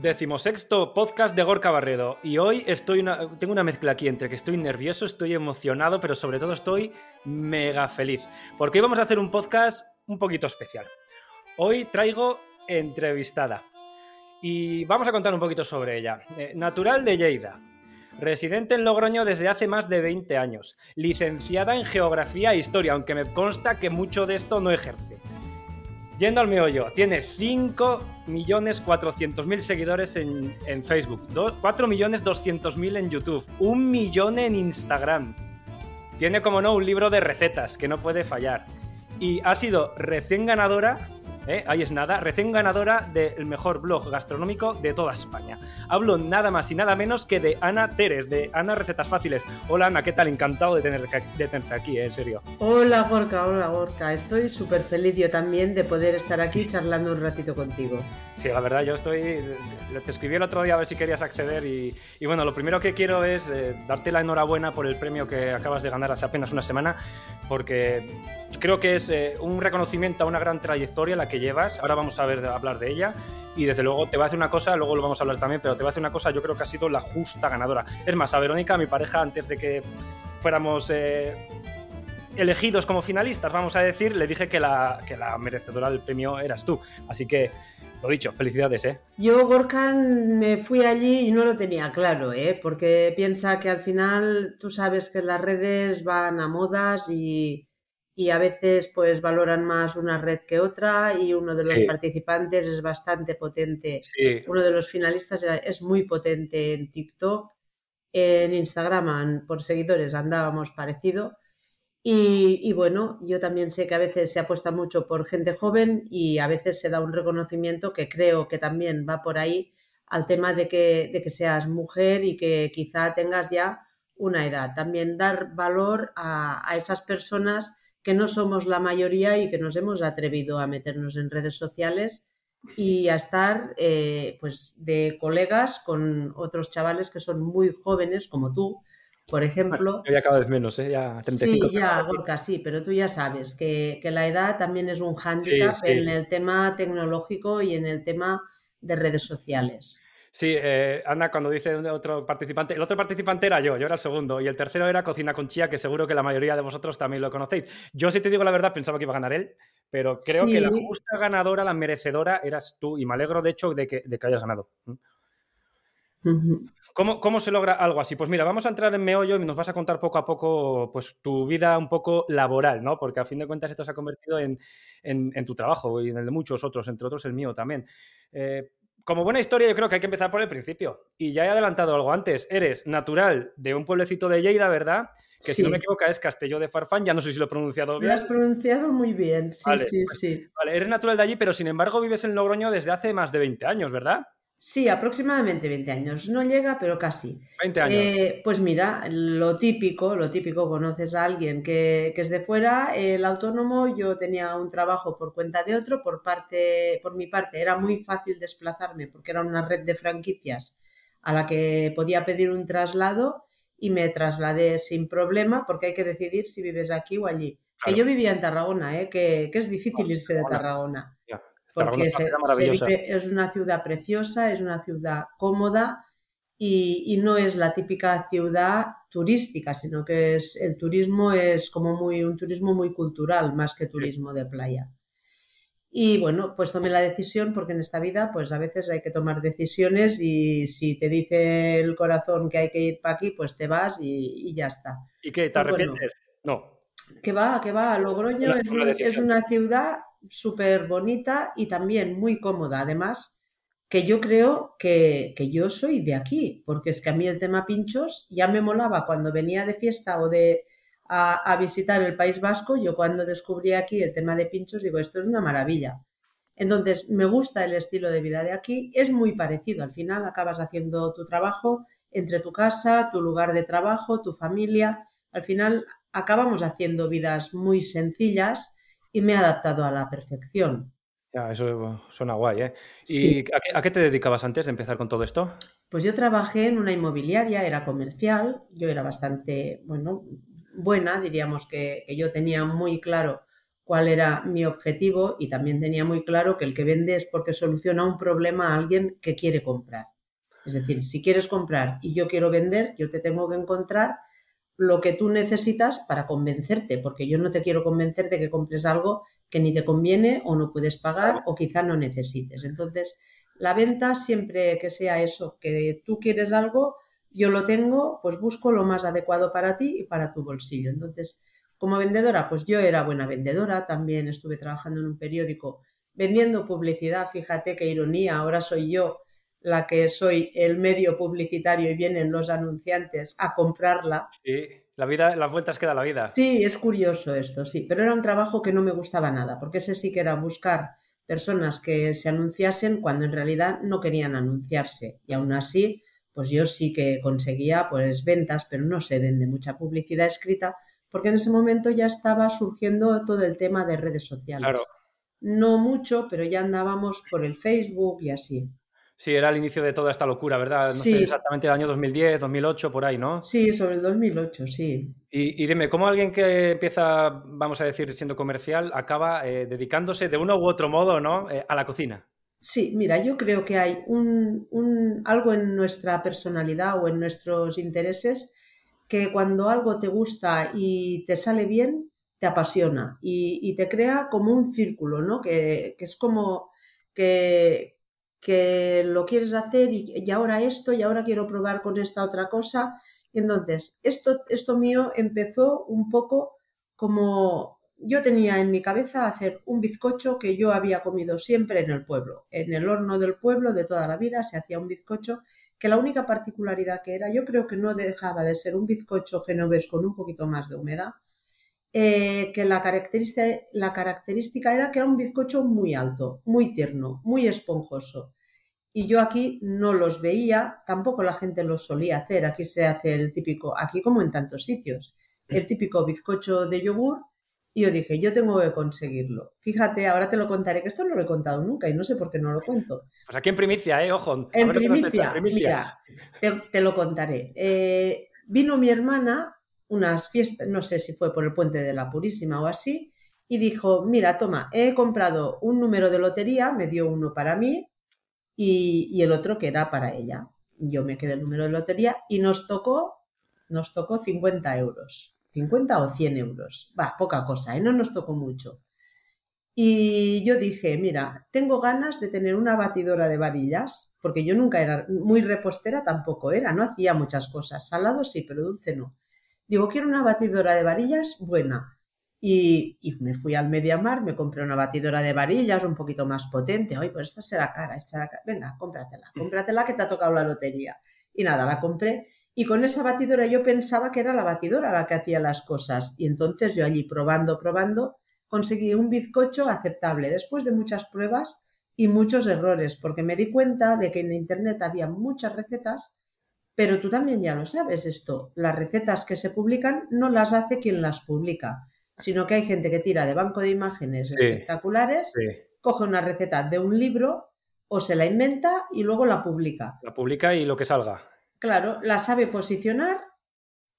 Decimosexto podcast de Gorka Barredo. Y hoy estoy tengo una mezcla aquí entre que estoy nervioso, estoy emocionado, pero sobre todo estoy mega feliz. Porque hoy vamos a hacer un podcast un poquito especial. Hoy traigo entrevistada. Y vamos a contar un poquito sobre ella. Eh, natural de Lleida. Residente en Logroño desde hace más de 20 años. Licenciada en Geografía e Historia, aunque me consta que mucho de esto no ejerce. Yendo al meollo, tiene 5.400.000 seguidores en, en Facebook, 4.200.000 en YouTube, un millón en Instagram. Tiene, como no, un libro de recetas que no puede fallar. Y ha sido recién ganadora ¿eh? ahí es nada, recién ganadora del mejor blog gastronómico de toda España. Hablo nada más y nada menos que de Ana Teres, de Ana Recetas Fáciles. Hola Ana, ¿qué tal? Encantado de, tener, de tenerte aquí, ¿eh? en serio. Hola Gorka, hola Gorka. Estoy súper feliz yo también de poder estar aquí charlando un ratito contigo. Sí, la verdad, yo estoy. Te escribí el otro día a ver si querías acceder y, bueno, lo primero que quiero es eh, darte la enhorabuena por el premio que acabas de ganar hace apenas una semana, porque creo que es un reconocimiento a una gran trayectoria la que llevas. Ahora vamos a hablar de ella. Y desde luego te voy a hacer una cosa, luego lo vamos a hablar también, pero te voy a hacer una cosa, yo creo que ha sido la justa ganadora. Es más, a Verónica, mi pareja, antes de que fuéramos eh, elegidos como finalistas, vamos a decir, le dije que la, que la merecedora del premio eras tú. Así que, lo dicho, felicidades, ¿eh? Yo, Gorkan, me fui allí y no lo tenía claro, ¿eh? Porque piensa que al final tú sabes que las redes van a modas y y a veces pues valoran más una red que otra y uno de los participantes es bastante potente. Uno de los finalistas es muy potente en TikTok, en Instagram por seguidores andábamos parecido. Y, y, bueno, yo también sé que a veces se apuesta mucho por gente joven y a veces se da un reconocimiento que creo que también va por ahí al tema de que, de que seas mujer y que quizá tengas ya una edad. También dar valor a, a esas personas que no somos la mayoría y que nos hemos atrevido a meternos en redes sociales y a estar eh, pues de colegas con otros chavales que son muy jóvenes como tú, por ejemplo. ya cada vez menos, ¿eh? Ya 35. Sí, ya, Gorka, sí, pero tú ya sabes que, la edad también es un hándicap en el tema tecnológico y en el tema de redes sociales. Sí, eh, Ana, cuando dice otro participante, el otro participante era yo, yo era el segundo, y el tercero era Cocina con Chía, que seguro que la mayoría de vosotros también lo conocéis. Yo, si te digo la verdad, pensaba que iba a ganar él, pero creo que la justa ganadora, la merecedora, eras tú, y me alegro, de hecho, de que, de que hayas ganado. ¿Cómo, ¿Cómo, se logra algo así? Pues mira, vamos a entrar en meollo y nos vas a contar poco a poco pues, tu vida un poco laboral, ¿no? Porque a fin de cuentas esto se ha convertido en, en, tu trabajo y en el de muchos otros, entre otros el mío también. Eh, como buena historia, yo creo que hay que empezar por el principio. Y ya he adelantado algo antes. Eres natural de un pueblecito de Lleida, ¿verdad? Que si no me equivoco es Castelló de Farfán. Ya no sé si lo he pronunciado bien. Lo has pronunciado muy bien, sí, sí, pues, sí. Vale, eres natural de allí, pero sin embargo vives en Logroño desde hace más de 20 años, ¿verdad? Sí, aproximadamente 20 años. No llega, pero casi. 20 años. Eh, pues mira, lo típico, lo típico, conoces a alguien que, es de fuera, el autónomo, yo tenía un trabajo por cuenta de otro, por parte, por mi parte era muy fácil desplazarme porque era una red de franquicias a la que podía pedir un traslado y me trasladé sin problema porque hay que decidir si vives aquí o allí. Que yo vivía en Tarragona, ¿eh? que, es difícil irse de Tarragona porque es una ciudad preciosa, es una ciudad cómoda y, no es la típica ciudad turística, sino que es el turismo es como muy un turismo muy cultural más que turismo de playa. Y bueno, pues tomé la decisión porque en esta vida pues a veces hay que tomar decisiones y si te dice el corazón que hay que ir para aquí, pues te vas y, ya está. ¿Y qué? ¿Te arrepientes? no. Que va, que va. Logroño es una ciudad súper bonita y también muy cómoda. Además, que yo creo que, yo soy de aquí, porque es que a mí el tema pinchos ya me molaba cuando venía de fiesta o de a, visitar el País Vasco. Yo cuando descubrí aquí el tema de pinchos digo, esto es una maravilla. Entonces, me gusta el estilo de vida de aquí, es muy parecido. Al final acabas haciendo tu trabajo entre tu casa, tu lugar de trabajo, tu familia. Al final acabamos haciendo vidas muy sencillas y me he adaptado a la perfección. Ya, eso suena guay, ¿eh? ¿Y a, qué, te dedicabas antes de empezar con todo esto? Pues yo trabajé en una inmobiliaria, era comercial, yo era bastante, bueno, buena, diríamos que, yo tenía muy claro cuál era mi objetivo y también tenía muy claro que el que vende es porque soluciona un problema a alguien que quiere comprar. Es decir, si quieres comprar y yo quiero vender, yo te tengo que encontrar lo que tú necesitas para convencerte, porque yo no te quiero convencer de que compres algo que ni te conviene o no puedes pagar o quizá no necesites. Entonces, la venta siempre que sea eso, que tú quieres algo, yo lo tengo, pues busco lo más adecuado para ti y para tu bolsillo. Entonces, como vendedora, pues yo era buena vendedora, también estuve trabajando en un periódico vendiendo publicidad, fíjate qué ironía, ahora soy yo la que soy el medio publicitario y vienen los anunciantes a comprarla. Sí, la vida, las vueltas que da la vida. Sí, es curioso esto, sí, pero era un trabajo que no me gustaba nada, porque ese sí que era buscar personas que se anunciasen cuando en realidad no querían anunciarse y aún así, pues yo sí que conseguía pues ventas, pero no se vende mucha publicidad escrita porque en ese momento ya estaba surgiendo todo el tema de redes sociales. Claro. No mucho, pero ya andábamos por el Facebook y así. Sí, era el inicio de toda esta locura, ¿verdad? No Sí. sé exactamente el año 2010, 2008, por ahí, ¿no? Sí, sobre el 2008, sí. Y, y dime, ¿cómo alguien que empieza, vamos a decir, siendo comercial, acaba eh, dedicándose de uno u otro modo, ¿no? Eh, a la cocina? Sí, mira, yo creo que hay un, un- algo en nuestra personalidad o en nuestros intereses que cuando algo te gusta y te sale bien, te apasiona y, y te crea como un círculo, ¿no? Que, que es como que, que lo quieres hacer y, ahora esto y ahora quiero probar con esta otra cosa. Entonces, esto, esto mío empezó un poco como yo tenía en mi cabeza hacer un bizcocho que yo había comido siempre en el pueblo. En el horno del pueblo de toda la vida se hacía un bizcocho que la única particularidad que era, yo creo que no dejaba de ser un bizcocho genovés con un poquito más de humedad, eh, que la característica, la característica era que era un bizcocho muy alto, muy tierno, muy esponjoso. Y yo aquí no los veía, tampoco la gente los solía hacer. Aquí se hace el típico, aquí como en tantos sitios, el típico bizcocho de yogur. Y yo dije, yo tengo que conseguirlo. Fíjate, ahora te lo contaré, que esto no lo he contado nunca y no sé por qué no lo cuento. Pues aquí en primicia, ¿eh? Ojo. En primicia, primicia. mira, te, te lo contaré. Eh, vino mi hermana, unas fiestas, no sé si fue por el puente de la Purísima o así, y dijo, mira, toma, he comprado un número de lotería, me dio uno para mí y, el otro que era para ella. Yo me quedé el número de lotería y nos tocó, nos tocó 50 euros. 50 o 100 euros. Va, poca cosa, ¿eh? no nos tocó mucho. Y yo dije, mira, tengo ganas de tener una batidora de varillas, porque yo nunca era muy repostera, tampoco era, no hacía muchas cosas. Salado sí, pero dulce no. Digo, quiero una batidora de varillas buena. Y, y me fui al Mediamar, me compré una batidora de varillas un poquito más potente. Oye, pues esta será cara, esta será cara. Venga, cómpratela, cómpratela que te ha tocado la lotería. Y nada, la compré. Y con esa batidora yo pensaba que era la batidora la que hacía las cosas. Y entonces yo allí probando, probando, conseguí un bizcocho aceptable después de muchas pruebas y muchos errores, porque me di cuenta de que en Internet había muchas recetas, pero tú también ya lo sabes esto, las recetas que se publican no las hace quien las publica, sino que hay gente que tira de banco de imágenes Sí. espectaculares, Sí. coge una receta de un libro o se la inventa y luego la publica. La publica y lo que salga. Claro, la sabe posicionar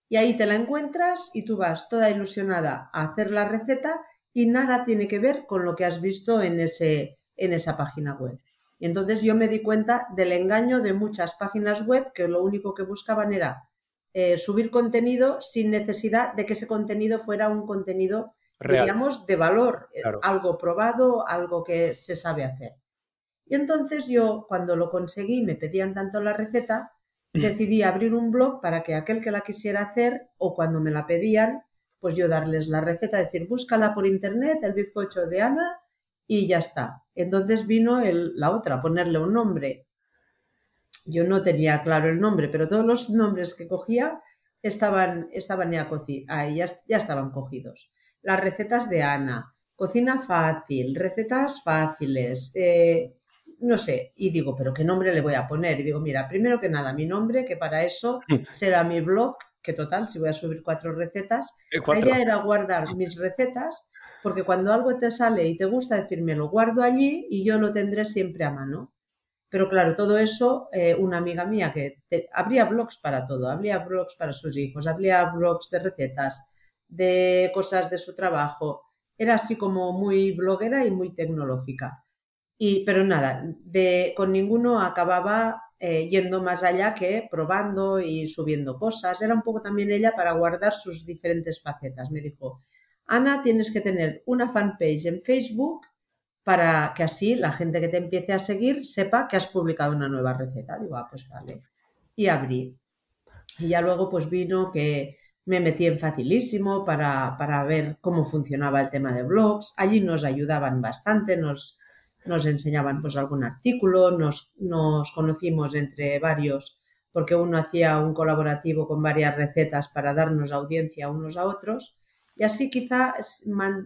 y ahí te la encuentras y tú vas toda ilusionada a hacer la receta y nada tiene que ver con lo que has visto en, ese, en esa página web. Y entonces yo me di cuenta del engaño de muchas páginas web que lo único que buscaban era eh, subir contenido sin necesidad de que ese contenido fuera un contenido, Real. digamos, de valor, eh, Claro. algo probado, algo que se sabe hacer. Y entonces yo, cuando lo conseguí, me pedían tanto la receta, decidí abrir un blog para que aquel que la quisiera hacer o cuando me la pedían, pues yo darles la receta, decir, búscala por internet, el bizcocho de Ana y ya está. Entonces vino el- la otra, ponerle un nombre. Yo no tenía claro el nombre, pero todos los nombres que cogía estaban, estaban ya, ya, ya estaban cogidos. Las recetas de Ana, cocina fácil, recetas fáciles, eh, no sé, y digo, pero ¿qué nombre le voy a poner? Y digo, mira, primero que nada, mi nombre, que para eso será mi blog, que total, si voy a subir cuatro recetas, Eh, la idea era guardar mis recetas, porque cuando algo te sale y te gusta decirme, lo guardo allí y yo lo tendré siempre a mano. Pero claro, todo eso, eh, una amiga mía que te- habría blogs para todo, habría blogs para sus hijos, habría blogs de recetas, de cosas de su trabajo, era así como muy bloguera y muy tecnológica. Y, pero nada, de, con ninguno acababa eh, yendo más allá que probando y subiendo cosas. Era un poco también ella para guardar sus diferentes facetas. Me dijo, Ana, tienes que tener una fanpage en Facebook para que así la gente que te empiece a seguir sepa que has publicado una nueva receta. Digo, ah, pues vale. Y abrí. Y ya luego pues vino que me metí en facilísimo para, para ver cómo funcionaba el tema de blogs. Allí nos ayudaban bastante, nos, nos enseñaban pues algún artículo, nos, nos conocimos entre varios porque uno hacía un colaborativo con varias recetas para darnos audiencia unos a otros y así quizá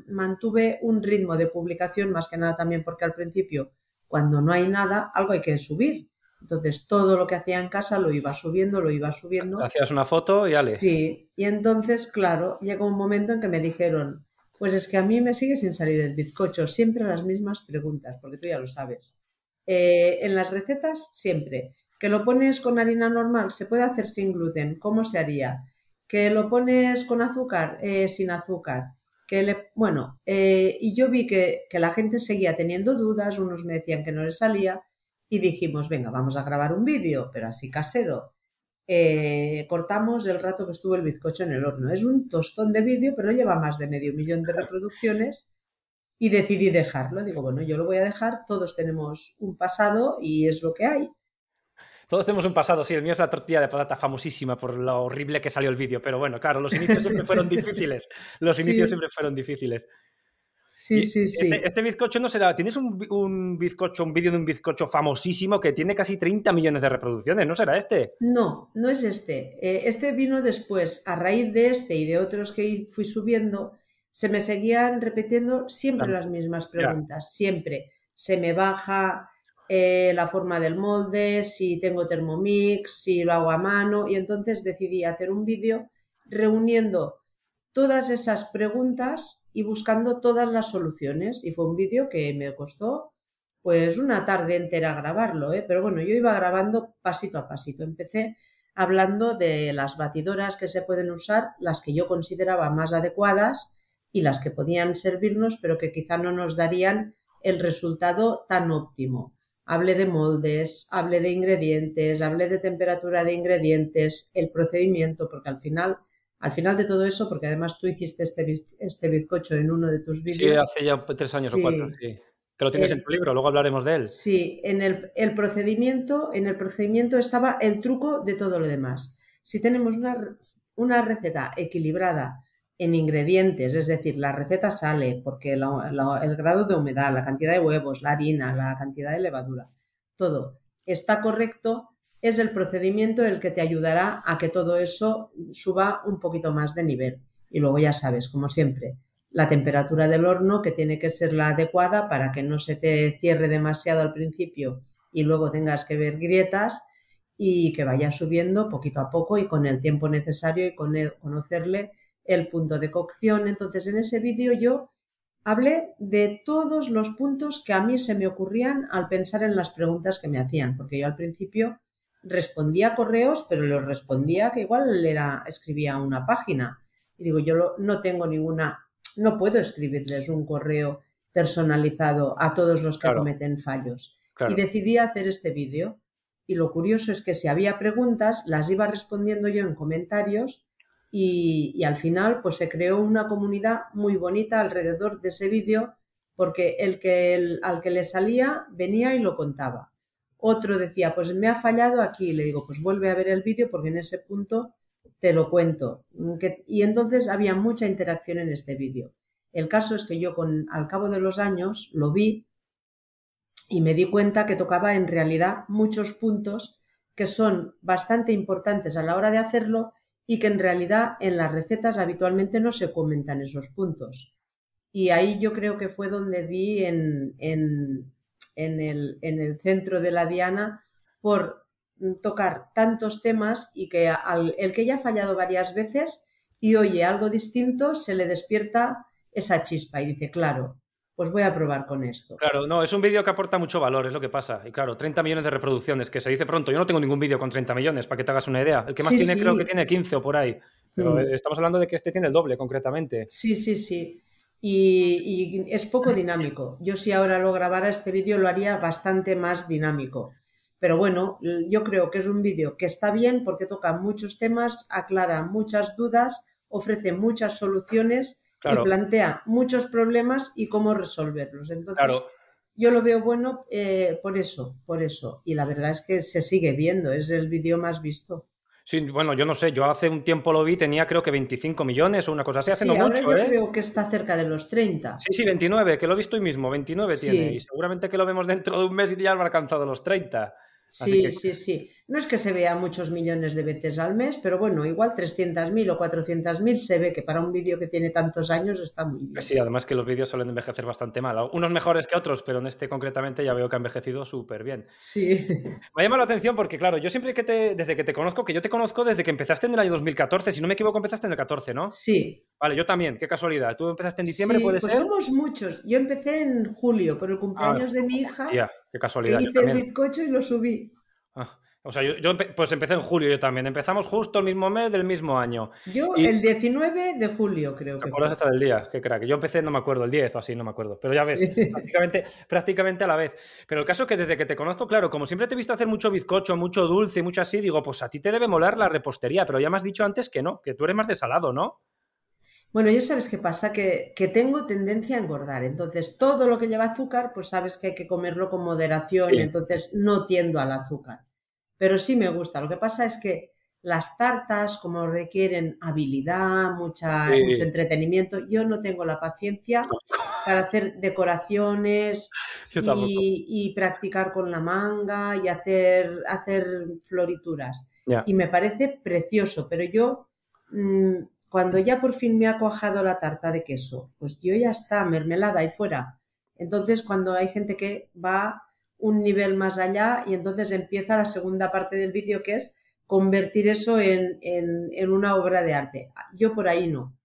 mantuve un ritmo de publicación más que nada también porque al principio cuando no hay nada algo hay que subir entonces todo lo que hacía en casa lo iba subiendo, lo iba subiendo. Hacías una foto y ale. Sí, y entonces, claro, llegó un momento en que me dijeron, pues es que a mí me sigue sin salir el bizcocho, siempre las mismas preguntas, porque tú ya lo sabes. Eh, en las recetas, siempre. Que lo pones con harina normal, se puede hacer sin gluten, ¿cómo se haría? Que lo pones con azúcar, eh, sin azúcar. Que le, bueno, eh, y yo vi que, que la gente seguía teniendo dudas, unos me decían que no les salía, y dijimos, venga, vamos a grabar un vídeo, pero así casero. Eh, cortamos el rato que estuvo el bizcocho en el horno. Es un tostón de vídeo, pero lleva más de medio millón de reproducciones y decidí dejarlo. Digo, bueno, yo lo voy a dejar, todos tenemos un pasado y es lo que hay. Todos tenemos un pasado, sí, el mío es la tortilla de patata famosísima por lo horrible que salió el vídeo, pero bueno, claro, los inicios siempre fueron difíciles. Los inicios siempre fueron difíciles. Sí, sí, sí. Este, este, bizcocho no será. Tienes un, bizcocho, un vídeo de un bizcocho famosísimo que tiene casi 30 millones de reproducciones, ¿no será este? No, no es este. Eh, este vino después, a raíz de este y de otros que fui subiendo, se me seguían repitiendo siempre las mismas preguntas. Siempre. Se me baja eh, la forma del molde, si tengo Thermomix, si lo hago a mano. Y entonces decidí hacer un vídeo reuniendo todas esas preguntas y buscando todas las soluciones. Y fue un vídeo que me costó pues una tarde entera grabarlo, ¿eh? pero bueno, yo iba grabando pasito a pasito. Empecé hablando de las batidoras que se pueden usar, las que yo consideraba más adecuadas y las que podían servirnos, pero que quizá no nos darían el resultado tan óptimo. Hablé de moldes, hablé de ingredientes, hablé de temperatura de ingredientes, el procedimiento, porque al final al final de todo eso, porque además tú hiciste este, este bizcocho en uno de tus vídeos. Sí, hace ya tres años o cuatro, sí. Que lo tienes en tu libro, luego hablaremos de él. Sí, en el, procedimiento, en el procedimiento estaba el truco de todo lo demás. Si tenemos una, una receta equilibrada en ingredientes, es decir, la receta sale porque el grado de humedad, la cantidad de huevos, la harina, la cantidad de levadura, todo está correcto, es el procedimiento el que te ayudará a que todo eso suba un poquito más de nivel. Y luego ya sabes, como siempre, la temperatura del horno que tiene que ser la adecuada para que no se te cierre demasiado al principio y luego tengas que ver grietas y que vaya subiendo poquito a poco y con el tiempo necesario y con conocerle el punto de cocción. Entonces en ese vídeo yo hablé de todos los puntos que a mí se me ocurrían al pensar en las preguntas que me hacían, porque yo al principio respondía correos, pero los respondía que igual era, escribía una página. Y digo, yo no tengo ninguna, no puedo escribirles un correo personalizado a todos los que cometen fallos. Y decidí hacer este vídeo. Y lo curioso es que si había preguntas, las iba respondiendo yo en comentarios y, al final pues se creó una comunidad muy bonita alrededor de ese vídeo porque el que al que le salía venía y lo contaba. Otro decía, pues me ha fallado aquí. Le digo, pues vuelve a ver el vídeo porque en ese punto te lo cuento. y entonces había mucha interacción en este vídeo. El caso es que yo con, al cabo de los años lo vi y me di cuenta que tocaba en realidad muchos puntos que son bastante importantes a la hora de hacerlo y que en realidad en las recetas habitualmente no se comentan esos puntos. Y ahí yo creo que fue donde vi en, en el, en el centro de la diana por tocar tantos temas y que al el que ya ha fallado varias veces y oye algo distinto, se le despierta esa chispa y dice, claro, pues voy a probar con esto. Claro, no, es un vídeo que aporta mucho valor, es lo que pasa. Y claro, 30 millones de reproducciones, que se dice pronto. Yo no tengo ningún vídeo con 30 millones, para que te hagas una idea. El que más tiene creo que tiene 15 o por ahí. Pero mm. estamos hablando de que este tiene el doble, concretamente. Sí, sí, sí. y, es poco dinámico. Yo si ahora lo grabara este vídeo lo haría bastante más dinámico. Pero bueno, yo creo que es un vídeo que está bien porque toca muchos temas, aclara muchas dudas, ofrece muchas soluciones y plantea muchos problemas y cómo resolverlos. Entonces, yo lo veo bueno eh, por eso, por eso. Y la verdad es que se sigue viendo, es el vídeo más visto. Sí, bueno, yo no sé, yo hace un tiempo lo vi, tenía creo que 25 millones o una cosa así, hace sí, mucho, yo ¿eh? creo que está cerca de los 30. Sí, sí, 29, que lo he visto hoy mismo, 29 tiene, y seguramente que lo vemos dentro de un mes y ya habrá alcanzado los 30. Sí, sí, sí. No es que se vea muchos millones de veces al mes, pero bueno, igual 300.000 o 400.000 se ve que para un vídeo que tiene tantos años está muy bien. Sí, además que los vídeos suelen envejecer bastante mal. Unos mejores que otros, pero en este concretamente ya veo que ha envejecido súper bien. Sí. Me ha llamado la atención porque, claro, yo siempre que te, desde que te conozco, que yo te conozco desde que empezaste en el año 2014, si no me equivoco, empezaste en el 14, ¿no? Sí. Vale, yo también, qué casualidad. ¿Tú empezaste en diciembre, puede pues ser? somos muchos. Yo empecé en julio, por el cumpleaños de mi hija. Ya, qué casualidad. hice el bizcocho y lo subí. O sea, yo, pues empecé en julio yo también. Empezamos justo el mismo mes del mismo año. Yo el 19 de julio creo ¿Te acuerdas hasta del día? Qué crack. Yo empecé, no me acuerdo, el 10 o así, no me acuerdo. Pero ya ves, prácticamente, prácticamente a la vez. Pero el caso es que desde que te conozco, claro, como siempre te he visto hacer mucho bizcocho, mucho dulce, mucho así, digo, pues a ti te debe molar la repostería. Pero ya me has dicho antes que no, que tú eres más de salado, ¿no? Bueno, ya sabes qué pasa, que, que, tengo tendencia a engordar. Entonces, todo lo que lleva azúcar, pues sabes que hay que comerlo con moderación. Entonces, no tiendo al azúcar pero sí me gusta. Lo que pasa es que las tartas, como requieren habilidad, mucha, mucho entretenimiento, yo no tengo la paciencia para hacer decoraciones y, practicar con la manga y hacer, hacer florituras. Y me parece precioso, pero yo, mm, cuando ya por fin me ha cuajado la tarta de queso, pues yo ya está, mermelada y fuera. Entonces, cuando hay gente que va un nivel más allá y entonces empieza la segunda parte del vídeo que es convertir eso en, una obra de arte. Yo por ahí no.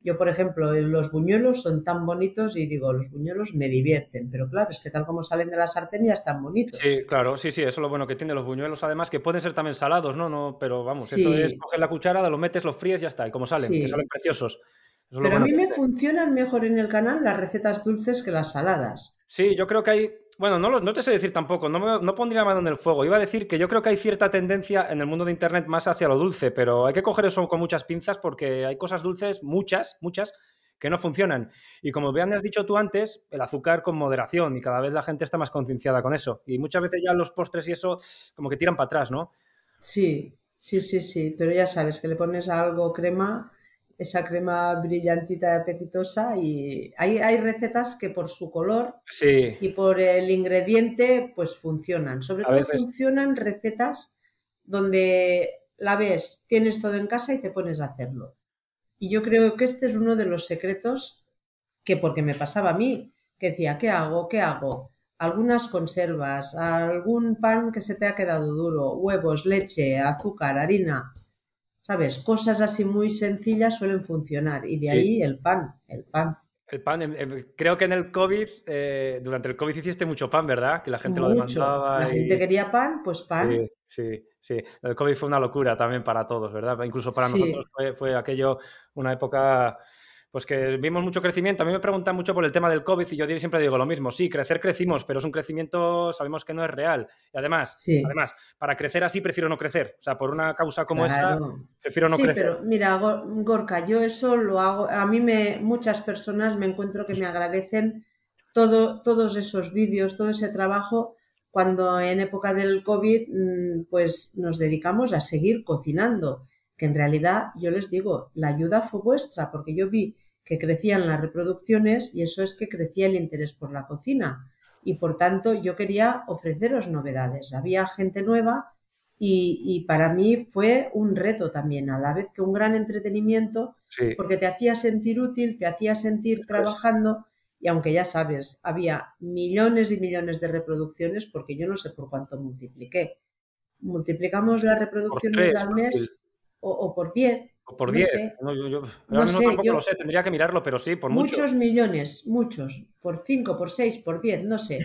Yo, por ejemplo, los buñuelos son tan bonitos y digo, los buñuelos me divierten, pero claro, es que tal como salen de la sartén ya están bonitos. Sí, claro, sí, sí, eso es lo bueno que tiene los buñuelos, además, que pueden ser también salados, ¿no? no pero vamos, eso es coger la cuchara, lo metes, los fríes y ya está, y como salen, que salen preciosos. pero a mí me funcionan mejor en el canal las recetas dulces que las saladas. Sí, yo creo que hay bueno, no, no te sé decir tampoco, no, no pondría mano en el fuego. Iba a decir que yo creo que hay cierta tendencia en el mundo de Internet más hacia lo dulce, pero hay que coger eso con muchas pinzas porque hay cosas dulces, muchas, muchas, que no funcionan. Y como bien has dicho tú antes, el azúcar con moderación y cada vez la gente está más concienciada con eso. Y muchas veces ya los postres y eso como que tiran para atrás, ¿no? Sí, sí, sí, sí, pero ya sabes que le pones algo crema esa crema brillantita y apetitosa y hay, hay, recetas que por su color y por el ingrediente pues funcionan. Sobre todo funcionan recetas donde la ves, tienes todo en casa y te pones a hacerlo. Y yo creo que este es uno de los secretos que porque me pasaba a mí, que decía, ¿qué hago? ¿Qué hago? Algunas conservas, algún pan que se te ha quedado duro, huevos, leche, azúcar, harina ¿sabes? Cosas así muy sencillas suelen funcionar y de ahí el pan, el pan. El pan, em, em, creo que en el COVID, eh, durante el COVID hiciste mucho pan, ¿verdad? Que la gente lo demandaba. La gente quería pan, pues pan. Sí, sí, sí. El COVID fue una locura también para todos, ¿verdad? Incluso para nosotros fue, fue, aquello una época pues que vimos mucho crecimiento. A mí me preguntan mucho por el tema del COVID y yo siempre digo lo mismo. Sí, crecer crecimos, pero es un crecimiento, sabemos que no es real. Y además, además, para crecer así prefiero no crecer. O sea, por una causa como esa, prefiero no crecer. Sí, pero mira, Gorka, yo eso lo hago. A mí me, muchas personas me encuentro que me agradecen todo, todos esos vídeos, todo ese trabajo, cuando en época del COVID, mm, pues nos dedicamos a seguir cocinando que en realidad yo les digo, la ayuda fue vuestra, porque yo vi que crecían las reproducciones y eso es que crecía el interés por la cocina. Y por tanto yo quería ofreceros novedades. Había gente nueva y, para mí fue un reto también, a la vez que un gran entretenimiento, porque te hacía sentir útil, te hacía sentir trabajando y aunque ya sabes, había millones y millones de reproducciones porque yo no sé por cuánto multipliqué. Multiplicamos las reproducciones al mes o, por 10. O por 10. No, yo, no sé, tampoco lo sé, tendría que mirarlo, pero sí, por muchos. millones, muchos. Por 5, por 6, por 10, no sé.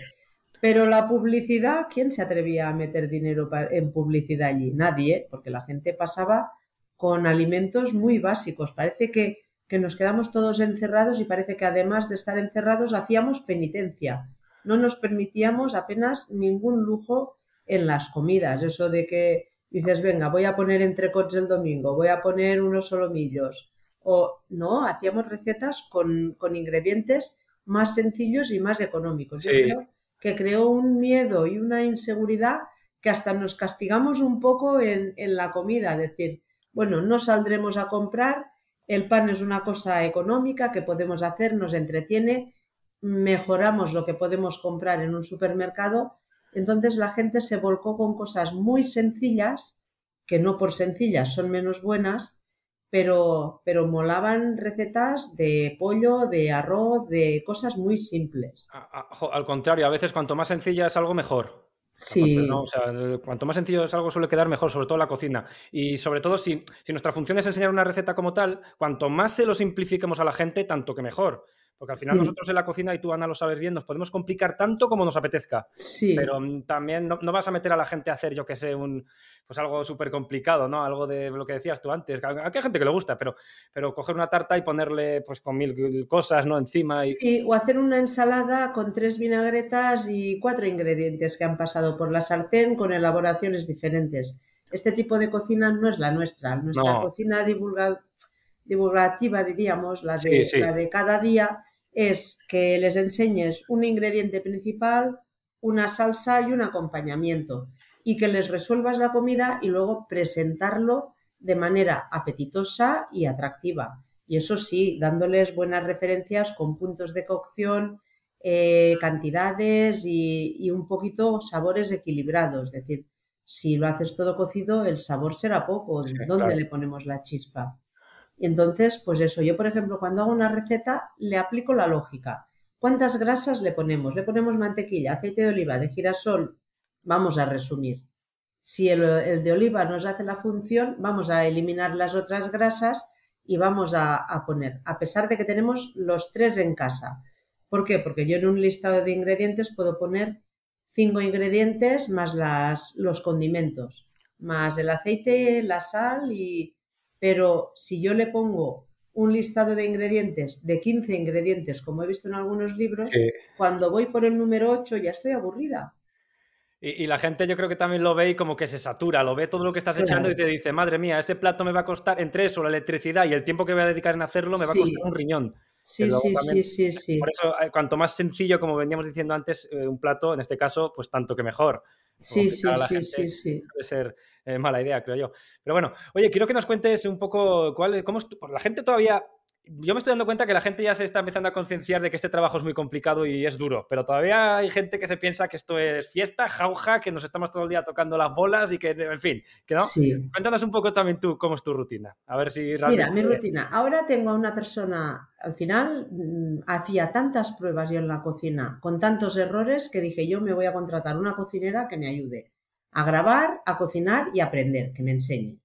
Pero la publicidad, ¿quién se atrevía a meter dinero en publicidad allí? Nadie, porque la gente pasaba con alimentos muy básicos. Parece que, que nos quedamos todos encerrados y parece que además de estar encerrados hacíamos penitencia. No nos permitíamos apenas ningún lujo en las comidas. Eso de que dices, venga, voy a poner entrecots el domingo, voy a poner unos solomillos. O no, hacíamos recetas con, ingredientes más sencillos y más económicos. Yo creo que creó un miedo y una inseguridad que hasta nos castigamos un poco en, en la comida. Decir, bueno, no saldremos a comprar el pan es una cosa económica que podemos hacer, nos entretiene, mejoramos lo que podemos comprar en un supermercado. Entonces la gente se volcó con cosas muy sencillas, que no por sencillas son menos buenas, pero, pero molaban recetas de pollo, de arroz, de cosas muy simples. Al contrario, a veces cuanto más sencilla es algo mejor. Sí. cuanto más sencillo es algo suele quedar mejor, sobre todo en la cocina. Y sobre todo si, si nuestra función es enseñar una receta como tal, cuanto más se lo simplifiquemos a la gente, tanto que mejor. Porque al final hmm. nosotros en la cocina, y tú Ana lo sabes bien, nos podemos complicar tanto como nos apetezca. Sí. Pero mm, también no, vas a meter a la gente a hacer, yo que sé, un, pues algo súper complicado, ¿no? Algo de lo que decías tú antes. Aquí hay gente que le gusta, pero, pero coger una tarta y ponerle pues con mil cosas, ¿no? Encima. Y... Sí, o hacer una ensalada con tres vinagretas y cuatro ingredientes que han pasado por la sartén con elaboraciones diferentes. Este tipo de cocina no es la nuestra. Nuestra cocina divulgativa, diríamos, la de, la de cada día es que les enseñes un ingrediente principal, una salsa y un acompañamiento y que les resuelvas la comida y luego presentarlo de manera apetitosa y atractiva. Y eso sí, dándoles buenas referencias con puntos de cocción, eh, cantidades y, un poquito sabores equilibrados. Es decir, si lo haces todo cocido, el sabor será poco. ¿Dónde le ponemos la chispa? Y entonces, pues eso, yo por ejemplo, cuando hago una receta, le aplico la lógica. ¿Cuántas grasas le ponemos? Le ponemos mantequilla, aceite de oliva, de girasol. Vamos a resumir. Si el, de oliva nos hace la función, vamos a eliminar las otras grasas y vamos a, a, poner, a pesar de que tenemos los tres en casa. ¿Por qué? Porque yo en un listado de ingredientes puedo poner cinco ingredientes más las, los condimentos, más el aceite, la sal y, pero si yo le pongo un listado de ingredientes de 15 ingredientes, como he visto en algunos libros, cuando voy por el número 8 ya estoy aburrida. Y, la gente yo creo que también lo ve y como que se satura, lo ve todo lo que estás echando y te dice, madre mía, ese plato me va a costar entre eso, la electricidad y el tiempo que voy a dedicar en hacerlo, me va a costar un riñón. Sí, sí, sí, sí, sí. Por eso, eh, cuanto más sencillo, como veníamos diciendo antes, eh, un plato, en este caso, pues tanto que mejor. Sí, sí, sí, sí, sí. Puede ser eh, mala idea, creo yo. Pero bueno, oye, quiero que nos cuentes un poco cuál, cómo la gente todavía yo me estoy dando cuenta que la gente ya se está empezando a concienciar de que este trabajo es muy complicado y es duro, pero todavía hay gente que se piensa que esto es fiesta, jauja, que nos estamos todo el día tocando las bolas y que, en fin, que no. Cuéntanos un poco también tú cómo es tu rutina, a ver si realmente... Mira, mi rutina. Ahora tengo a una persona, al final mm, hacía tantas pruebas yo en la cocina, con tantos errores, que dije yo me voy a contratar una cocinera que me ayude a grabar, a cocinar y a aprender, que me enseñe.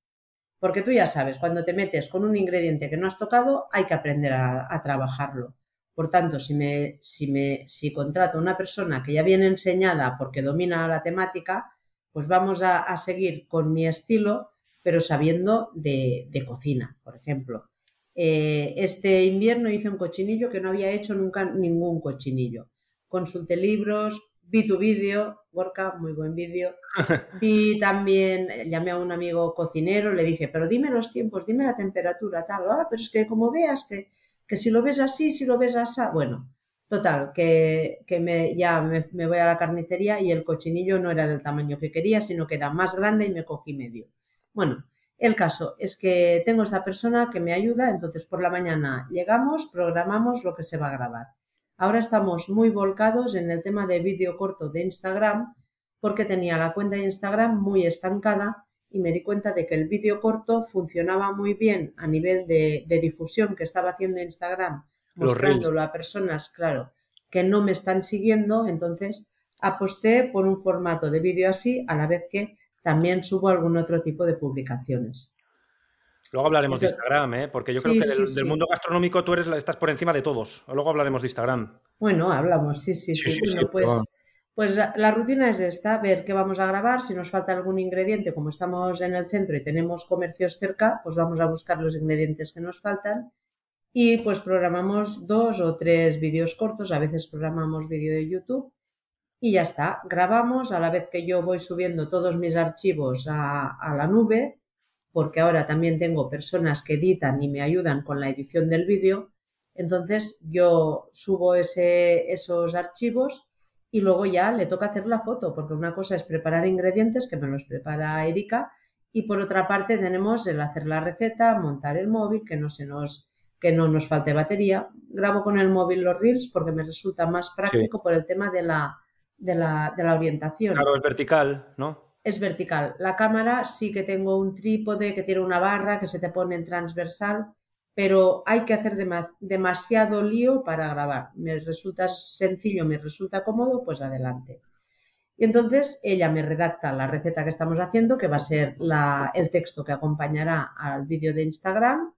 Porque tú ya sabes, cuando te metes con un ingrediente que no has tocado, hay que aprender a, trabajarlo. Por tanto, si, me, si, me, si contrato a una persona que ya viene enseñada porque domina la temática, pues vamos a, seguir con mi estilo, pero sabiendo de, cocina, por ejemplo. Eh, este invierno hice un cochinillo que no había hecho nunca ningún cochinillo. Consulté libros, vi tu vídeo, Gorka, muy buen vídeo. Vi también, llamé a un amigo cocinero, le dije, pero dime los tiempos, dime la temperatura, tal. Ah, pero es que como veas que, que si lo ves así, si lo ves así, bueno, total, que, que me, ya me, me, voy a la carnicería y el cochinillo no era del tamaño que quería, sino que era más grande y me cogí medio. Bueno, el caso es que tengo esa persona que me ayuda, entonces por la mañana llegamos, programamos lo que se va a grabar. Ahora estamos muy volcados en el tema de vídeo corto de Instagram porque tenía la cuenta de Instagram muy estancada y me di cuenta de que el vídeo corto funcionaba muy bien a nivel de, difusión que estaba haciendo Instagram, mostrándolo a personas, claro, que no me están siguiendo, entonces aposté por un formato de vídeo así, a la vez que también subo algún otro tipo de publicaciones. Luego hablaremos de Instagram, ¿eh? porque yo creo que del, mundo gastronómico tú eres, estás por encima de todos. Luego hablaremos de Instagram. Bueno, hablamos, sí, sí, sí. pues, pues la rutina es esta, ver qué vamos a grabar, si nos falta algún ingrediente, como estamos en el centro y tenemos comercios cerca, pues vamos a buscar los ingredientes que nos faltan y pues programamos dos o tres vídeos cortos, a veces programamos vídeo de YouTube y ya está. Grabamos a la vez que yo voy subiendo todos mis archivos a, a la nube, porque ahora también tengo personas que editan y me ayudan con la edición del vídeo. Entonces yo subo ese, esos archivos y luego ya le toca hacer la foto, porque una cosa es preparar ingredientes, que me los prepara Erika, y por otra parte tenemos el hacer la receta, montar el móvil, que no se nos que no nos falte batería. Grabo con el móvil los reels porque me resulta más práctico por el tema de la, de la, de la orientación. Claro, es vertical, ¿no? Es vertical. La cámara sí que tengo un trípode que tiene una barra que se te pone en transversal, pero hay que hacer demasiado lío para grabar. Me resulta sencillo, me resulta cómodo, pues adelante. Y entonces ella me redacta la receta que estamos haciendo, que va a ser el texto que acompañará al vídeo de Instagram.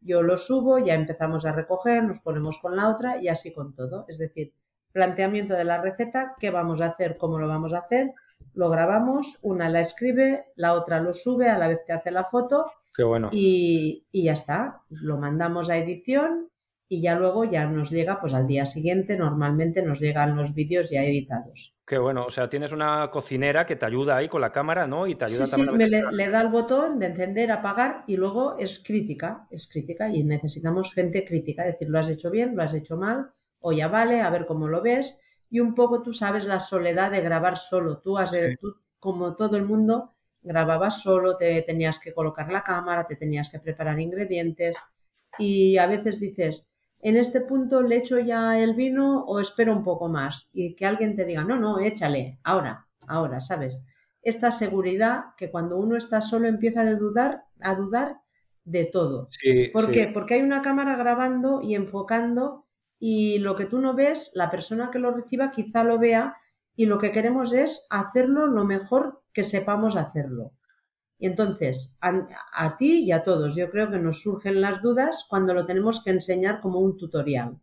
Yo lo subo, ya empezamos a recoger, nos ponemos con la otra y así con todo. Es decir, planteamiento de la receta, qué vamos a hacer, cómo lo vamos a hacer, lo grabamos, una la escribe, la otra lo sube a la vez que hace la foto. Qué bueno. Y, y ya está, lo mandamos a edición y ya luego ya nos llega, pues al día siguiente normalmente nos llegan los vídeos ya editados. Qué bueno, o sea, tienes una cocinera que te ayuda ahí con la cámara, ¿no? Y te ayuda sí, también sí, me le, da el botón de encender, apagar y luego es crítica, es crítica y necesitamos gente crítica, decir, lo has hecho bien, lo has hecho mal, o ya vale, a ver cómo lo ves. Y un poco tú sabes la soledad de grabar solo. Tú, has, tú como todo el mundo, grababas solo, te tenías que colocar la cámara, te tenías que preparar ingredientes y a veces dices, en este punto le echo ya el vino o espero un poco más y que alguien te diga, no, no, échale, ahora, ahora, ¿sabes? Esta seguridad que cuando uno está solo empieza a dudar, a dudar de todo. Sí, ¿Por sí. qué? Porque hay una cámara grabando y enfocando y lo que tú no ves, la persona que lo reciba quizá lo vea y lo que queremos es hacerlo lo mejor que sepamos hacerlo. Y entonces, a, a, ti y a todos, yo creo que nos surgen las dudas cuando lo tenemos que enseñar como un tutorial.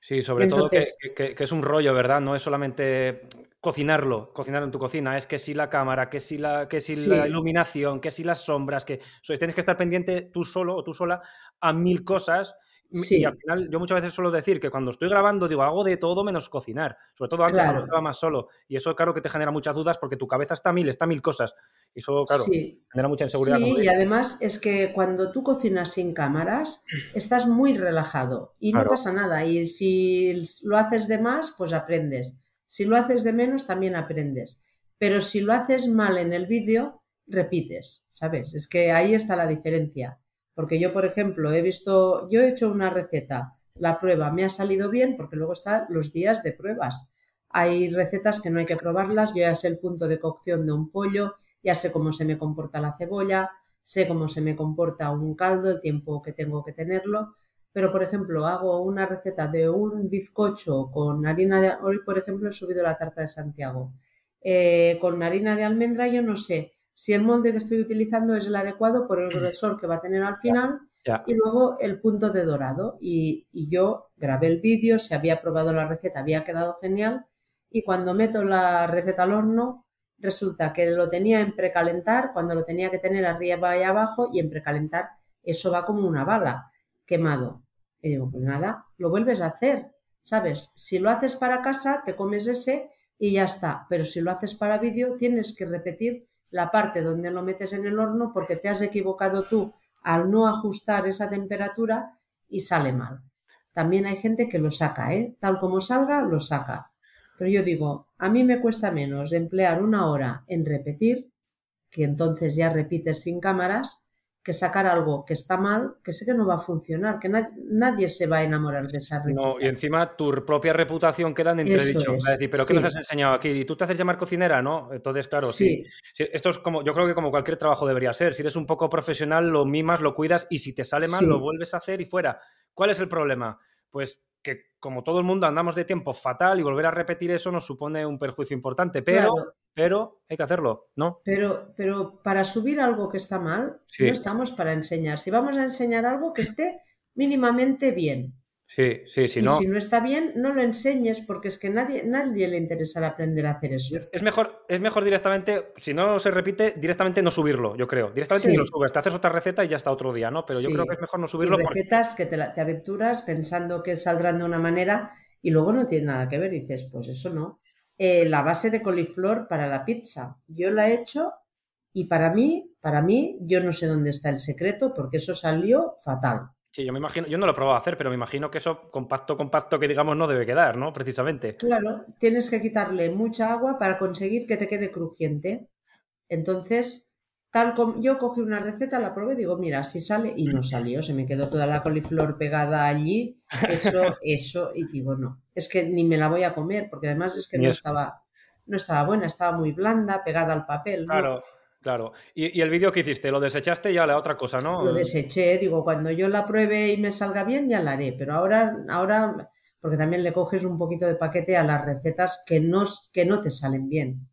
Sí, sobre entonces, todo que, que, que, es un rollo, ¿verdad? No es solamente cocinarlo, cocinar en tu cocina, es que si la cámara, que si la, que si sí. la iluminación, que si las sombras, que o sea, tienes que estar pendiente tú solo o tú sola a mil cosas Sí. Y al final, yo muchas veces suelo decir que cuando estoy grabando, digo, hago de todo menos cocinar. Sobre todo antes claro. cuando estaba más solo. Y eso, claro, que te genera muchas dudas porque tu cabeza está mil, está mil cosas. Y eso, claro, sí. genera mucha inseguridad. Sí, y además es que cuando tú cocinas sin cámaras, estás muy relajado y claro. no pasa nada. Y si lo haces de más, pues aprendes. Si lo haces de menos, también aprendes. Pero si lo haces mal en el vídeo, repites, ¿sabes? Es que ahí está la diferencia. Porque yo, por ejemplo, he visto, yo he hecho una receta, la prueba me ha salido bien porque luego están los días de pruebas. Hay recetas que no hay que probarlas, yo ya sé el punto de cocción de un pollo, ya sé cómo se me comporta la cebolla, sé cómo se me comporta un caldo, el tiempo que tengo que tenerlo. Pero, por ejemplo, hago una receta de un bizcocho con harina de... Hoy, por ejemplo, he subido la tarta de Santiago. Eh, con harina de almendra yo no sé si el molde que estoy utilizando es el adecuado por el grosor que va a tener al final y luego el punto de dorado. Y, y yo grabé el vídeo, se había probado la receta, había quedado genial y cuando meto la receta al horno resulta que lo tenía en precalentar cuando lo tenía que tener arriba y abajo y en precalentar eso va como una bala quemado. Y digo, pues nada, lo vuelves a hacer, ¿sabes? Si lo haces para casa, te comes ese y ya está. Pero si lo haces para vídeo, tienes que repetir la parte donde lo metes en el horno porque te has equivocado tú al no ajustar esa temperatura y sale mal. También hay gente que lo saca, ¿eh? Tal como salga, lo saca. Pero yo digo, a mí me cuesta menos emplear una hora en repetir, que entonces ya repites sin cámaras, que sacar algo que está mal, que sé que no va a funcionar, que na nadie se va a enamorar de esa receta. No, y encima tu propia reputación queda en entredicho. Es, decir, ¿pero qué nos has enseñado aquí? ¿Y tú te haces llamar cocinera? ¿No? Entonces, claro, sí. Sí. Sí, Esto es como, yo creo que como cualquier trabajo debería ser. Si eres un poco profesional, lo mimas, lo cuidas y si te sale mal, Sí. lo vuelves a hacer y fuera. ¿Cuál es el problema? Pues que como todo el mundo andamos de tiempo fatal y volver a repetir eso nos supone un perjuicio importante, pero, Claro. pero hay que hacerlo, ¿no? Pero, pero para subir algo que está mal, Sí. no estamos para enseñar. Si vamos a enseñar algo que esté mínimamente bien. Sí, sí, sí, y no. si no está bien, no lo enseñes porque es que nadie, nadie le interesa aprender a hacer eso. Es, es mejor, es mejor directamente, si no se repite, directamente no subirlo, yo creo. Directamente ni lo subes, te haces otra receta y ya está otro día, ¿no? Pero yo creo que es mejor no Y subirlo porque recetas que te, la- te aventuras pensando que saldrán de una manera y luego no tiene nada que ver. Y dices, pues eso no. Eh, la base de coliflor para la pizza. Yo la he hecho y para mí, para mí, yo no sé dónde está el secreto porque eso salió fatal. Sí, yo me imagino, yo no lo he probado a hacer, pero me imagino que eso compacto, compacto que digamos no debe quedar, ¿no? Precisamente. Claro, tienes que quitarle mucha agua para conseguir que te quede crujiente. Entonces, tal como yo cogí una receta, la probé y digo, mira, si sale, y no salió, se me quedó toda la coliflor pegada allí, eso, eso, y digo, no, es que ni me la voy a comer, porque además es que no estaba, no estaba buena, estaba muy blanda, pegada al papel, ¿no? Claro, claro. Y, y el vídeo que hiciste, lo desechaste y ya la otra cosa, ¿no? Lo deseché, digo, cuando yo la pruebe y me salga bien, ya la haré, pero ahora, ahora, porque también le coges un poquito de paquete a las recetas que no, que no te salen bien.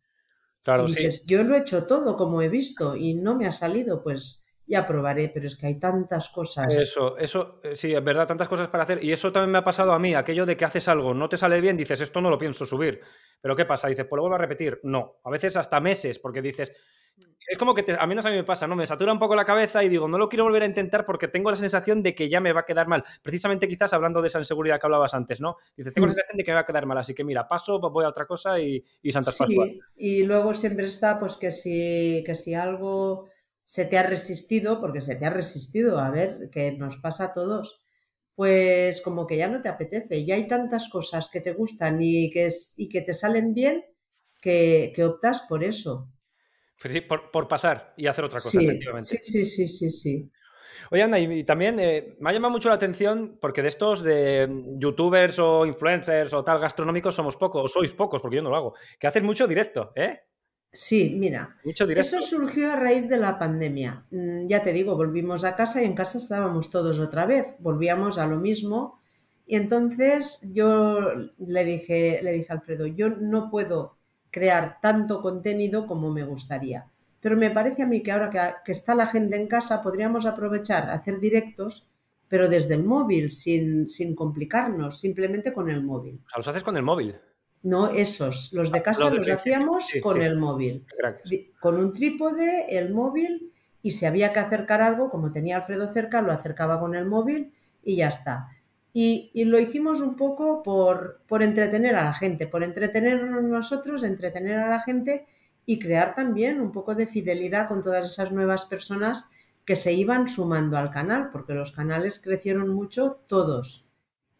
Claro, y sí. dices, yo lo he hecho todo como he visto y no me ha salido, pues ya probaré, pero es que hay tantas cosas. Eso, eso, eh, sí, es verdad, tantas cosas para hacer. Y eso también me ha pasado a mí, aquello de que haces algo, no te sale bien, dices, esto no lo pienso subir. Pero ¿qué pasa? Dices, pues lo vuelvo a repetir. No, a veces hasta meses, porque dices, es como que te- a menos a mí me pasa, ¿no? Me satura un poco la cabeza y digo, no lo quiero volver a intentar porque tengo la sensación de que ya me va a quedar mal. Precisamente quizás hablando de esa inseguridad que hablabas antes, ¿no? Dices, tengo la Mm. sensación de que me va a quedar mal, así que mira, paso, voy a otra cosa y, y Santas Pascual. Sí, y luego siempre está pues que si, que si algo se te ha resistido, porque se te ha resistido, a ver, que nos pasa a todos, pues como que ya no te apetece, ya hay tantas cosas que te gustan y que, y que te salen bien que, que optas por eso. Sí, por, por pasar y hacer otra cosa, Sí, efectivamente. sí, sí, sí, sí, sí. Oye, Anda, y, y también eh, me ha llamado mucho la atención porque de estos de mm, youtubers o influencers o tal gastronómicos somos pocos, o sois pocos porque yo no lo hago, que haces mucho directo, ¿eh? Sí, mira, Mucho directo. Eso surgió a raíz de la pandemia. Mm, Ya te digo, volvimos a casa y en casa estábamos todos otra vez. Volvíamos a lo mismo. Y entonces yo le dije, le dije a Alfredo, yo no puedo crear tanto contenido como me gustaría. Pero me parece a mí que ahora que, que está la gente en casa podríamos aprovechar hacer directos, pero desde el móvil, sin, sin complicarnos, simplemente con el móvil. O sea, los haces con el móvil. No esos, los de casa Lo de los hacíamos sí, con sí. el móvil con un trípode, el móvil, y si había que acercar algo, como tenía Alfredo cerca, lo acercaba con el móvil y ya está. Y, lo hicimos un poco por, por entretener a la gente, por entretenernos nosotros, entretener a la gente y crear también un poco de fidelidad con todas esas nuevas personas que se iban sumando al canal, porque los canales crecieron mucho todos.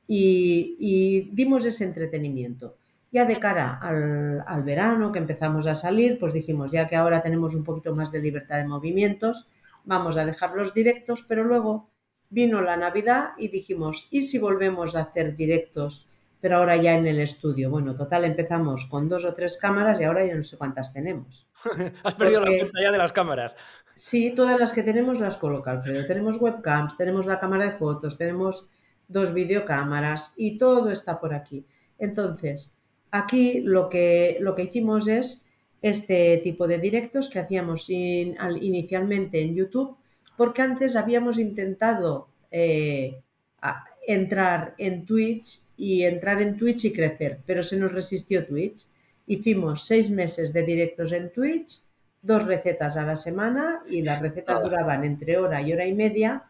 Y, y dimos ese entretenimiento. Ya de cara al, al verano, que empezamos a salir, pues dijimos, ya que ahora tenemos un poquito más de libertad de movimientos, vamos a dejar los directos, pero luego vino la Navidad y dijimos, ¿y si volvemos a hacer directos, pero ahora ya en el estudio? Bueno, total, empezamos con dos o tres cámaras y ahora ya no sé cuántas tenemos. Has perdido Porque- la cuenta ya de las cámaras. Sí, todas las que tenemos las coloca Alfredo. Tenemos webcams, tenemos la cámara de fotos, tenemos dos videocámaras y todo está por aquí. Entonces, aquí lo que, lo que hicimos es este tipo de directos que hacíamos in- al- inicialmente en YouTube, porque antes habíamos intentado eh, entrar en Twitch y entrar en Twitch y crecer, pero se nos resistió Twitch. Hicimos seis meses de directos en Twitch dos recetas a la semana y las recetas duraban entre hora y hora y media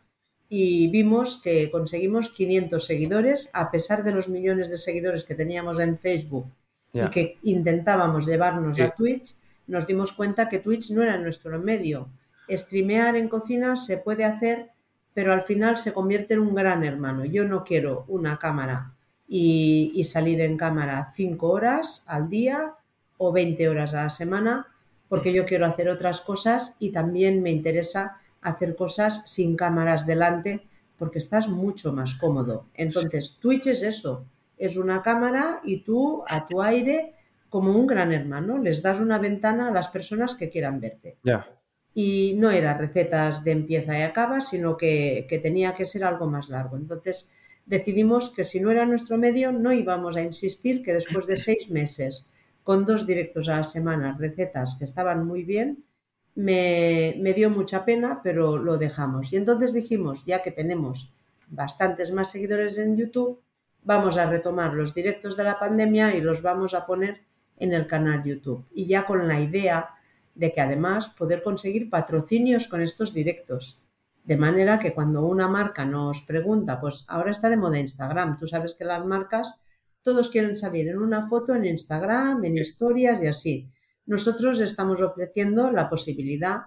y vimos que conseguimos 500 seguidores a pesar de los millones de seguidores que teníamos en Facebook y que intentábamos llevarnos Sí. a Twitch, nos dimos cuenta que Twitch no era nuestro medio. Streamear en cocina se puede hacer, pero al final se convierte en un gran hermano. Yo no quiero una cámara y, salir en cámara 5 horas al día o 20 horas a la semana, porque yo quiero hacer otras cosas y también me interesa hacer cosas sin cámaras delante, porque estás mucho más cómodo. Entonces, Twitch es eso, es una cámara y tú a tu aire como un gran hermano, les das una ventana a las personas que quieran verte. Ya. Y no era recetas de empieza y acaba, sino que, que tenía que ser algo más largo. Entonces decidimos que si no era nuestro medio, no íbamos a insistir que después de seis meses, con dos directos a la semana, recetas que estaban muy bien, me, me dio mucha pena, pero lo dejamos. Y entonces dijimos, ya que tenemos bastantes más seguidores en YouTube, vamos a retomar los directos de la pandemia y los vamos a poner en el canal YouTube. Y ya con la idea de que además poder conseguir patrocinios con estos directos. De manera que cuando una marca nos pregunta, pues ahora está de moda Instagram, tú sabes que las marcas todos quieren salir en una foto en Instagram, en historias y así. Nosotros estamos ofreciendo la posibilidad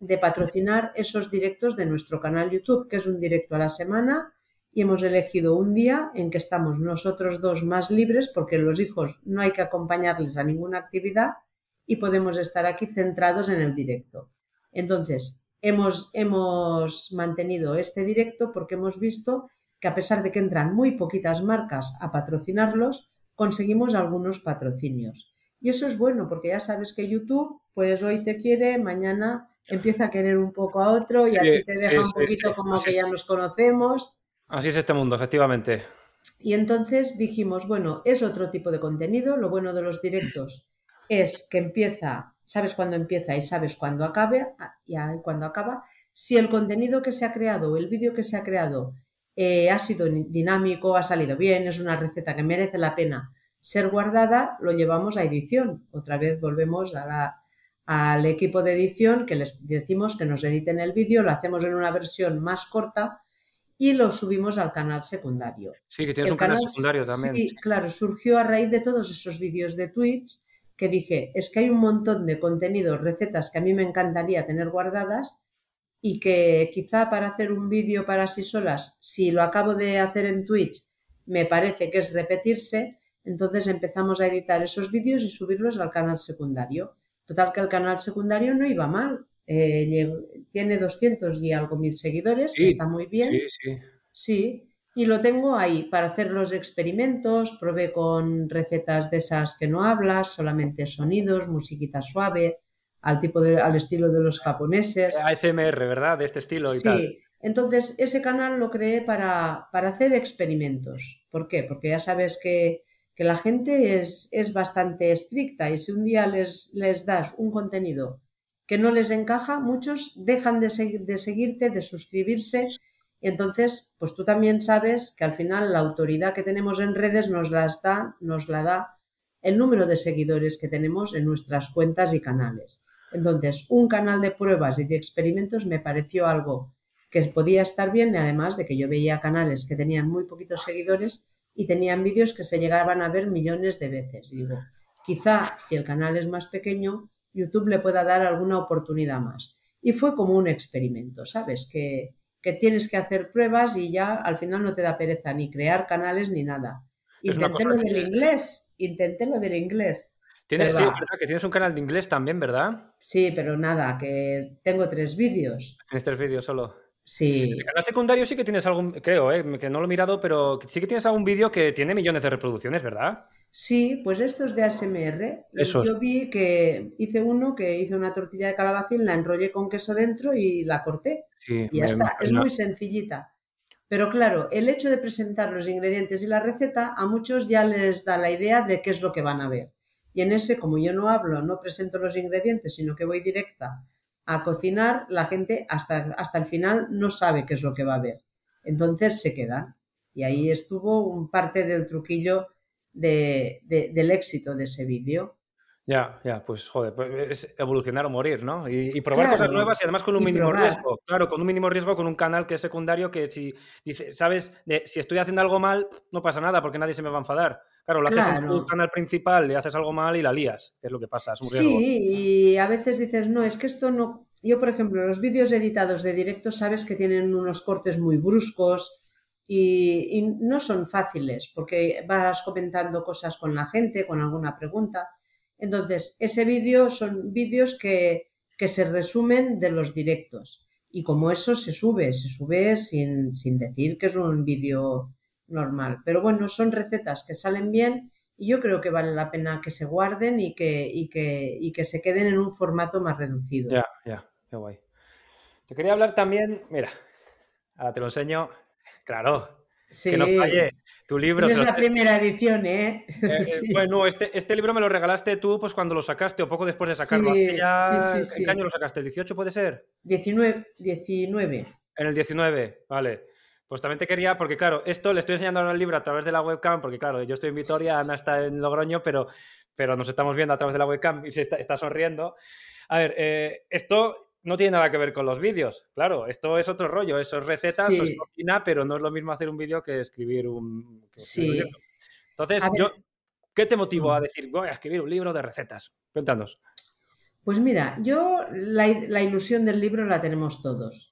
de patrocinar esos directos de nuestro canal YouTube, que es un directo a la semana y hemos elegido un día en que estamos nosotros dos más libres porque los hijos no hay que acompañarles a ninguna actividad y podemos estar aquí centrados en el directo. Entonces, hemos, hemos mantenido este directo porque hemos visto que a pesar de que entran muy poquitas marcas a patrocinarlos, conseguimos algunos patrocinios. Y eso es bueno porque ya sabes que YouTube, pues hoy te quiere, mañana empieza a querer un poco a otro y aquí te deja un poquito como que ya nos conocemos. Así es este mundo, efectivamente. Y entonces dijimos, bueno, es otro tipo de contenido. Lo bueno de los directos es que empieza, sabes cuándo empieza y sabes cuándo acabe, ah, y cuándo acaba. Si el contenido que se ha creado o el vídeo que se ha creado eh, ha sido dinámico, ha salido bien, es una receta que merece la pena ser guardada, lo llevamos a edición. Otra vez volvemos al equipo de edición que les decimos que nos editen el vídeo, lo hacemos en una versión más corta y lo subimos al canal secundario. Sí, que tienes un canal, secundario también. Sí, claro, surgió a raíz de todos esos vídeos de Twitch que dije, es que hay un montón de contenidos, recetas que a mí me encantaría tener guardadas y que quizá para hacer un vídeo para sí solas, si lo acabo de hacer en Twitch, me parece que es repetirse, entonces empezamos a editar esos vídeos y subirlos al canal secundario. Total que el canal secundario no iba mal, eh, tiene 200 y algo mil seguidores, que está muy bien. Sí, sí. Sí, y lo tengo ahí para hacer los experimentos. Probé con recetas de esas que no hablas, solamente sonidos, musiquita suave, al tipo de, al estilo de los japoneses. ASMR, ¿verdad? De este estilo y sí. Entonces, ese canal lo creé para, para, hacer experimentos. ¿Por qué? Porque ya sabes que, que la gente es, es, bastante estricta y si un día les, les das un contenido que no les encaja, muchos dejan de, de seguirte, de suscribirse. Y entonces, pues tú también sabes que al final la autoridad que tenemos en redes nos, las da, nos la da el número de seguidores que tenemos en nuestras cuentas y canales. Entonces, un canal de pruebas y de experimentos me pareció algo que podía estar bien, además de que yo veía canales que tenían muy poquitos seguidores y tenían vídeos que se llegaban a ver millones de veces. Digo, quizá si el canal es más pequeño, YouTube le pueda dar alguna oportunidad más. Y fue como un experimento, ¿sabes? Que, tienes que hacer pruebas y ya al final no te da pereza ni crear canales ni nada. Intenté lo del inglés, intenté lo del inglés. Tienes, sí, verdad que tienes un canal de inglés también, ¿verdad? Sí, pero nada, que tengo tres vídeos. Tienes tres vídeos solo. Sí. En el canal secundario sí que tienes algún, creo, ¿eh? que no lo he mirado, pero sí que tienes algún vídeo que tiene millones de reproducciones, ¿verdad? Sí, pues esto es de ASMR. Yo vi que hice uno que hice una tortilla de calabacín, la enrollé con queso dentro y la corté. y ya está. Es muy sencillita. Pero claro, el hecho de presentar los ingredientes y la receta a muchos ya les da la idea de qué es lo que van a ver. Y en ese, como yo no hablo, no presento los ingredientes, sino que voy directa a cocinar, la gente hasta, hasta el final no sabe qué es lo que va a ver. Entonces se quedan. Y ahí estuvo un parte del truquillo del éxito de ese vídeo. Ya, ya, pues joder, pues es evolucionar o morir, ¿no? Y, probar cosas nuevas y además con un mínimo riesgo. Claro, con un mínimo riesgo, con un canal que es secundario, que si dice, sabes, de, si estoy haciendo algo mal, no pasa nada porque nadie se me va a enfadar. Claro, lo haces en tu canal principal, le haces algo mal y la lías, que es lo que pasa, es un riesgo. Sí, y a veces dices, no, es que esto no. Yo, por ejemplo, los vídeos editados de directo sabes que tienen unos cortes muy bruscos, y, no son fáciles porque vas comentando cosas con la gente, con alguna pregunta. Entonces, ese vídeo son vídeos que, se resumen de los directos y como eso se sube, se sube sin, sin decir que es un vídeo normal. Pero bueno, son recetas que salen bien y yo creo que vale la pena que se guarden y que, y que, y que se queden en un formato más reducido. Ya, ya, qué guay. Te quería hablar también, mira, ahora te lo enseño, Claro. Que no falle. Tu libro. es la primera edición, ¿eh? eh, Bueno, este, este, libro me lo regalaste tú pues cuando lo sacaste o poco después de sacarlo. ¿En qué año lo sacaste? ¿El 18 puede ser? 19. 19. En el 19, vale. Pues también te quería, porque claro, esto le estoy enseñando ahora el libro a través de la webcam, porque claro, yo estoy en Vitoria, Ana está en Logroño, pero, pero nos estamos viendo a través de la webcam y se está, sonriendo. A ver, eh, esto no tiene nada que ver con los vídeos, claro, esto es otro rollo, eso es recetas, eso es cocina, pero no es lo mismo hacer un vídeo que escribir un... sí. Entonces, yo, ¿qué te motivó a mm. decir, voy a escribir un libro de recetas? Cuéntanos. Pues mira, yo la ilusión del libro la tenemos todos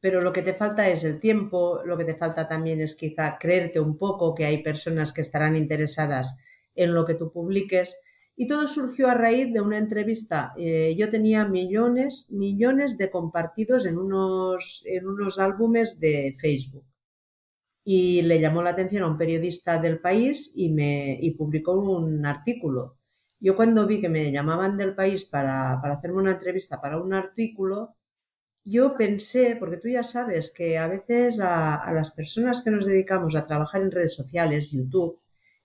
pero lo que te falta es el tiempo, lo que te falta también es quizá creerte un poco que hay personas que estarán interesadas en lo que tú publiques. Y todo surgió a raíz de una entrevista. Eh, yo tenía millones, millones de compartidos en unos, en unos álbumes de Facebook. Y le llamó la atención a un periodista del país y, me, y publicó un artículo. Yo cuando vi que me llamaban del país para, para hacerme una entrevista para un artículo, yo pensé, porque tú ya sabes que a veces a, las personas que nos dedicamos a trabajar en redes sociales, YouTube,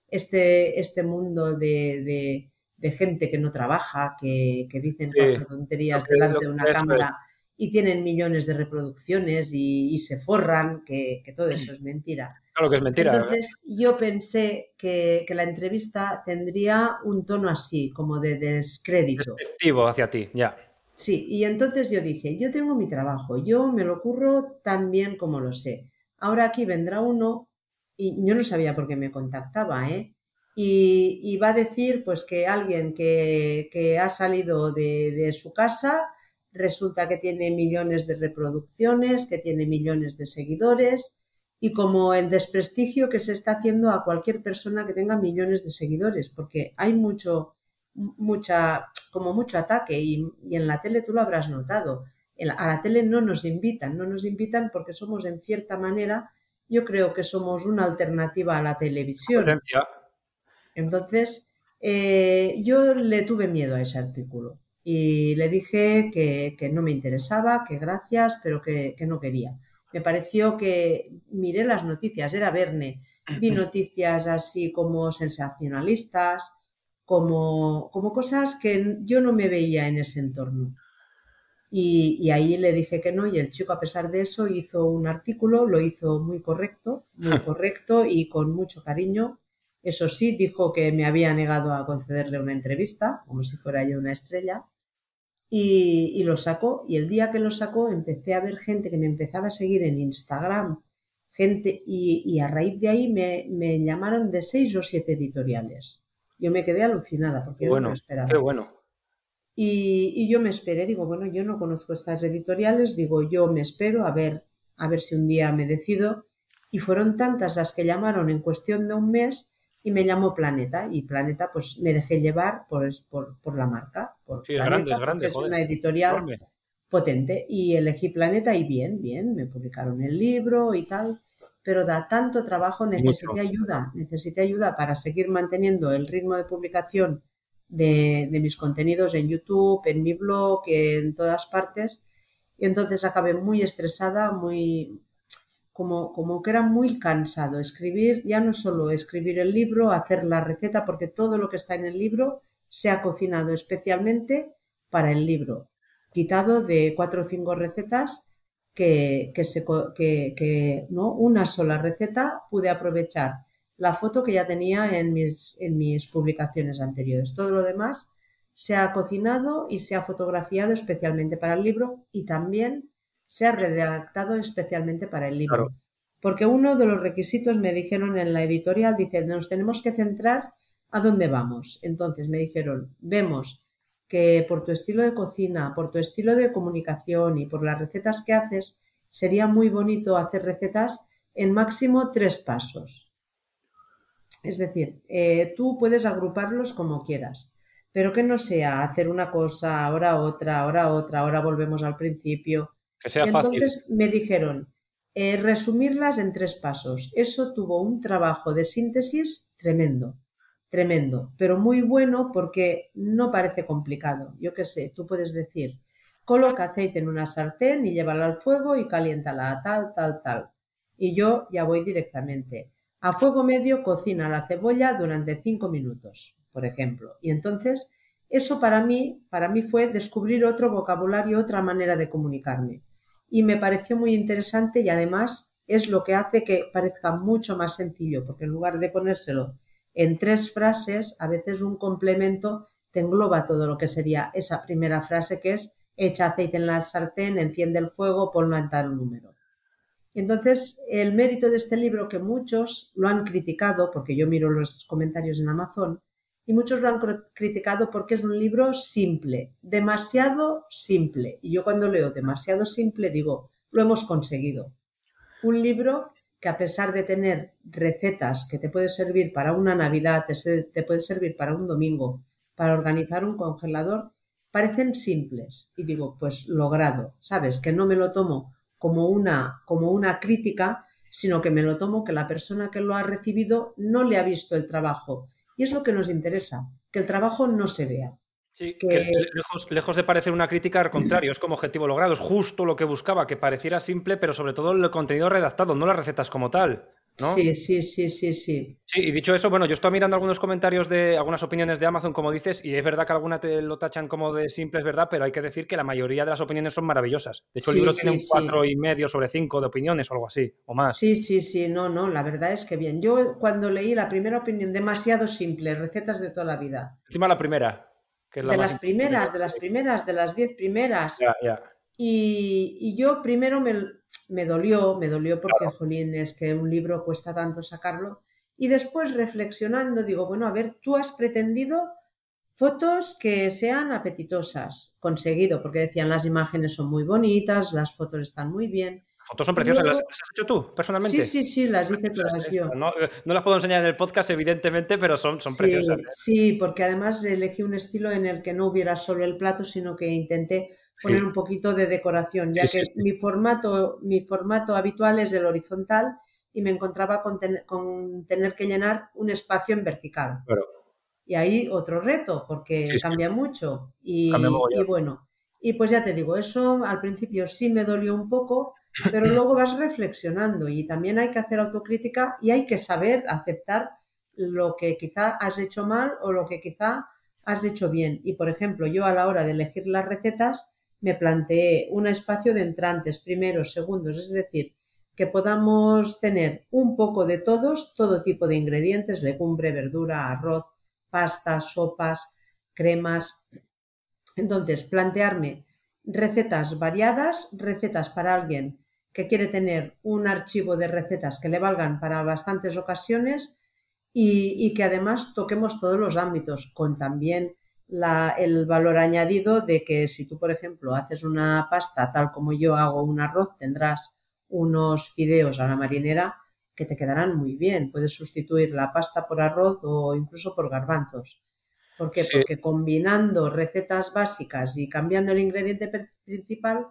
este, este mundo de, gente que no trabaja, que, dicen cuatro tonterías delante de una cámara y tienen millones de reproducciones y, se forran, que, todo eso es mentira. Claro que es mentira. Entonces yo pensé que, que, la entrevista tendría un tono así, como de descrédito. Despectivo hacia ti, ya. Sí, y entonces yo dije, yo tengo mi trabajo, yo me lo curro tan bien como lo sé. Ahora aquí vendrá uno, y yo no sabía por qué me contactaba, ¿eh? Y, va a decir pues que alguien que, ha salido de, de, su casa resulta que tiene millones de reproducciones, que tiene millones de seguidores y como el desprestigio que se está haciendo a cualquier persona que tenga millones de seguidores, porque hay mucho, mucha, como mucho ataque y, en la tele tú lo habrás notado. a la tele no nos invitan, no nos invitan porque somos en cierta manera, yo creo que somos una alternativa a la televisión. Entonces, eh, yo le tuve miedo a ese artículo y le dije que, no me interesaba, que gracias, pero que, que, no quería. Me pareció que miré las noticias, era Verne, vi noticias así como sensacionalistas, como, como cosas que yo no me veía en ese entorno. Y, ahí le dije que no y el chico a pesar de eso hizo un artículo, lo hizo muy correcto, muy correcto y con mucho cariño. Eso sí, dijo que me había negado a concederle una entrevista, como si fuera yo una estrella, y, lo sacó. Y el día que lo sacó empecé a ver gente que me empezaba a seguir en Instagram, gente, y, a raíz de ahí me, me llamaron de seis o siete editoriales yo me quedé alucinada porque yo no lo esperaba. Qué bueno. Y, yo me esperé, digo, bueno, yo no conozco estas editoriales, digo, yo me espero a ver, a ver si un día me decido. Y fueron tantas las que llamaron en cuestión de un mes y me llamó Planeta. Y Planeta, pues me dejé llevar por, por, la marca. Por sí, grande, es grande. Es una editorial potente. Y elegí Planeta y bien, bien, me publicaron el libro y tal pero da tanto trabajo, necesité ayuda, necesité ayuda para seguir manteniendo el ritmo de publicación de, mis contenidos en YouTube, en mi blog, en todas partes. Y entonces acabé muy estresada, muy como, como que era muy cansado. Escribir, ya no solo escribir el libro, hacer la receta, porque todo lo que está en el libro se ha cocinado especialmente para el libro, quitado de cuatro o cinco recetas que, se, que, ¿no? una sola receta pude aprovechar la foto que ya tenía en mis, en mis publicaciones anteriores. Todo lo demás se ha cocinado y se ha fotografiado especialmente para el libro y también se ha redactado especialmente para el libro. Porque uno de los requisitos me dijeron en la editorial, dice, nos tenemos que centrar a dónde vamos. Entonces me dijeron, vemos que por tu estilo de cocina, por tu estilo de comunicación y por las recetas que haces, sería muy bonito hacer recetas en máximo tres pasos. Es decir, eh, tú puedes agruparlos como quieras, pero que no sea hacer una cosa, ahora otra, ahora otra, ahora volvemos al principio. Que sea entonces me dijeron, eh, resumirlas en tres pasos. Eso tuvo un trabajo de síntesis tremendo tremendo, pero muy bueno porque no parece complicado. Yo qué sé, tú puedes decir, coloca aceite en una sartén y llévala al fuego y caliéntala tal, tal, tal. Y yo ya voy directamente. A fuego medio cocina la cebolla durante cinco minutos, por ejemplo. Y entonces, eso para mí, para mí fue descubrir otro vocabulario, otra manera de comunicarme. Y me pareció muy interesante y además es lo que hace que parezca mucho más sencillo, porque en lugar de ponérselo en tres frases, a veces un complemento te engloba todo lo que sería esa primera frase que es echa aceite en la sartén, enciende el fuego, ponlo en tal número. Entonces, el mérito de este libro que muchos lo han criticado, porque yo miro los comentarios en Amazon, y muchos lo han criticado porque es un libro simple, demasiado simple. Y yo cuando leo demasiado simple digo, lo hemos conseguido. Un libro que a pesar de tener recetas que te puede servir para una Navidad, te, puede servir para un domingo, para organizar un congelador, parecen simples. Y digo, pues logrado, ¿sabes? Que no me lo tomo como una, como una crítica, sino que me lo tomo que la persona que lo ha recibido no le ha visto el trabajo y es lo que nos interesa, que el trabajo no se vea. Sí, que... lejos, de parecer una crítica, al contrario, es como objetivo logrado, es justo lo que buscaba, que pareciera simple, pero sobre todo el contenido redactado, no las recetas como tal. Sí, sí, sí, sí, sí. Sí, y dicho eso, bueno, yo estoy mirando algunos comentarios de algunas opiniones de Amazon, como dices, y es verdad que algunas te lo tachan como de simple, es verdad, pero hay que decir que la mayoría de las opiniones son maravillosas. De hecho, el libro tiene un cuatro y medio sobre cinco de opiniones o algo así, o más. Sí, sí, sí, no, no, la verdad es que bien. Yo cuando leí la primera opinión, demasiado simple, recetas de toda la vida. Encima la primera. Que es la de las primeras, de las primeras, de las diez primeras. Ya. Y, yo primero me, dolió, me dolió porque, jolín, es que un libro cuesta tanto sacarlo. Y después reflexionando, digo, bueno, a ver, tú has pretendido fotos que sean apetitosas. Conseguido, porque decían las imágenes son muy bonitas, las fotos están muy bien. Fotos son preciosas, ¿Las, has hecho tú, personalmente? Sí, sí, sí, las hice todas yo. No, las puedo enseñar en el podcast, evidentemente, pero son, son preciosas. ¿eh? Sí, porque además elegí un estilo en el que no hubiera solo el plato, sino que intenté poner un poquito de decoración, ya que Mi, formato, mi formato habitual es el horizontal y me encontraba con, tener que llenar un espacio en vertical. Y ahí otro reto, porque cambia mucho. Y, y, bueno, y pues ya te digo, eso al principio sí me dolió un poco, pero luego vas reflexionando y también hay que hacer autocrítica y hay que saber aceptar lo que quizá has hecho mal o lo que quizá has hecho bien. Y por ejemplo, yo a la hora de elegir las recetas, me planteé un espacio de entrantes, primeros, segundos, es decir, que podamos tener un poco de todos, todo tipo de ingredientes, legumbre, verdura, arroz, pastas, sopas, cremas. Entonces, plantearme recetas variadas, recetas para alguien que quiere tener un archivo de recetas que le valgan para bastantes ocasiones y, y que además toquemos todos los ámbitos, con también el valor añadido de que si tú, por ejemplo, haces una pasta tal como yo hago un arroz, tendrás unos fideos a la marinera que te quedarán muy bien. Puedes sustituir la pasta por arroz o incluso por garbanzos. ¿Por qué? Porque combinando recetas básicas y cambiando el ingrediente principal,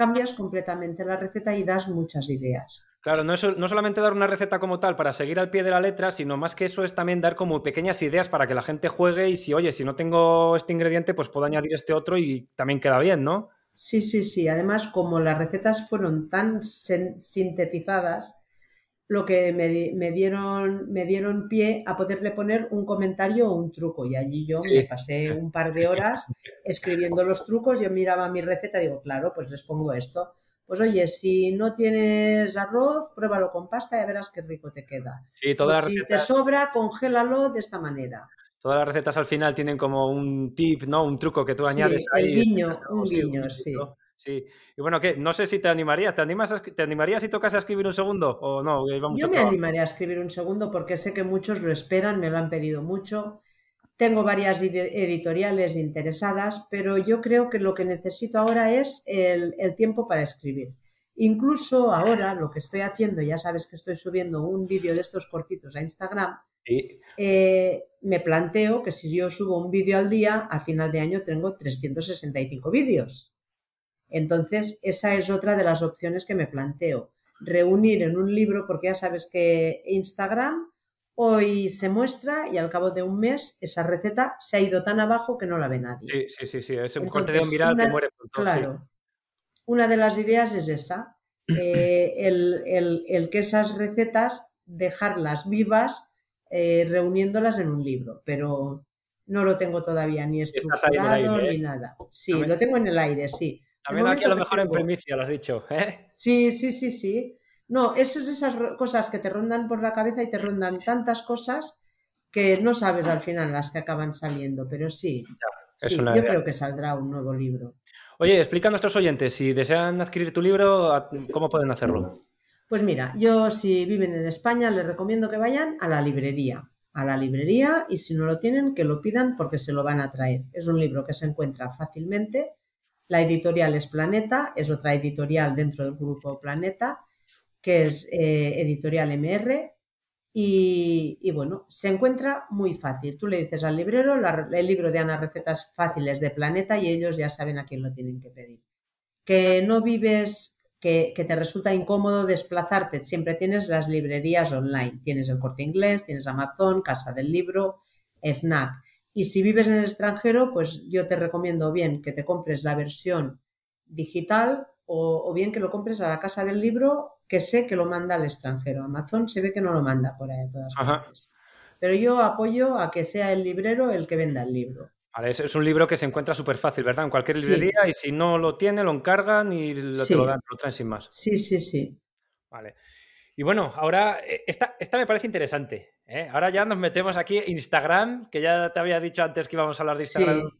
cambias completamente la receta y das muchas ideas. Claro, no, es, no solamente dar una receta como tal para seguir al pie de la letra, sino más que eso es también dar como pequeñas ideas para que la gente juegue y si, oye, si no tengo este ingrediente, pues puedo añadir este otro y también queda bien, ¿no? Sí, sí, sí. Además, como las recetas fueron tan sintetizadas, lo que me, dieron, me dieron pie a poderle poner un comentario o un truco. Y allí yo me pasé un par de horas escribiendo los trucos, yo miraba mi receta y digo, claro, pues les pongo esto pues oye, si no tienes arroz, pruébalo con pasta y verás qué rico te queda. Sí, todas Si te sobra, congélalo de esta manera. Todas las recetas al final tienen como un tip, ¿no? Un truco que tú añades ahí. Un guiño, un guiño, sí. Sí. Y bueno, ¿qué? No sé si te animarías. ¿Te, animas ¿Te animarías si tocas a escribir un segundo o no? Yo me animaría a escribir un segundo porque sé que muchos lo esperan, me lo han pedido mucho. Tengo varias editoriales interesadas, pero yo creo que lo que necesito ahora es el, tiempo para escribir. Incluso ahora lo que estoy haciendo, ya sabes que estoy subiendo un vídeo de estos cortitos a Instagram, eh, me planteo que si yo subo un vídeo al día, a final de año tengo 365 vídeos. Entonces, esa es otra de las opciones que me planteo. Reunir en un libro, porque ya sabes que Instagram Hoy se muestra y al cabo de un mes esa receta se ha ido tan abajo que no la ve nadie. Sí, sí, sí, es un contenido viral que muere pronto. Claro. Una de las ideas es esa, eh, el, que esas recetas dejarlas vivas eh, reuniéndolas en un libro, pero no lo tengo todavía ni estructurado ni ¿eh? nada. Sí, lo tengo en el aire, sí. También aquí a lo mejor en primicia, lo has dicho. Sí, sí, sí, sí. No, esas esas cosas que te rondan por la cabeza y te rondan tantas cosas que no sabes al final las que acaban saliendo, pero sí, sí yo creo que saldrá un nuevo libro. Oye, explica a nuestros oyentes, si desean adquirir tu libro, ¿cómo pueden hacerlo? Pues mira, yo si viven en España les recomiendo que vayan a la librería, a la librería y si no lo tienen, que lo pidan porque se lo van a traer. Es un libro que se encuentra fácilmente. La editorial es Planeta, es otra editorial dentro del grupo Planeta, que es eh, editorial MR y, bueno, se encuentra muy fácil. Tú le dices al librero el libro de Ana Recetas Fáciles de Planeta y ellos ya saben a quién lo tienen que pedir. Que no vives, que, te resulta incómodo desplazarte, siempre tienes las librerías online. Tienes el corte inglés, tienes Amazon, Casa del Libro, FNAC. Y si vives en el extranjero, pues yo te recomiendo bien que te compres la versión digital o, o bien que lo compres a la Casa del Libro que sé que lo manda al extranjero. Amazon se ve que no lo manda por ahí de todas partes. Pero yo apoyo a que sea el librero el que venda el libro. Vale, es, un libro que se encuentra súper fácil, ¿verdad? En cualquier librería y si no lo tiene, lo encargan y lo, te lo dan, lo traen sin más. Sí, sí, sí. Vale. Y bueno, ahora, eh, esta, esta me parece interesante. ¿Eh? Ahora ya nos metemos aquí Instagram, que ya te había dicho antes que íbamos a hablar de Instagram.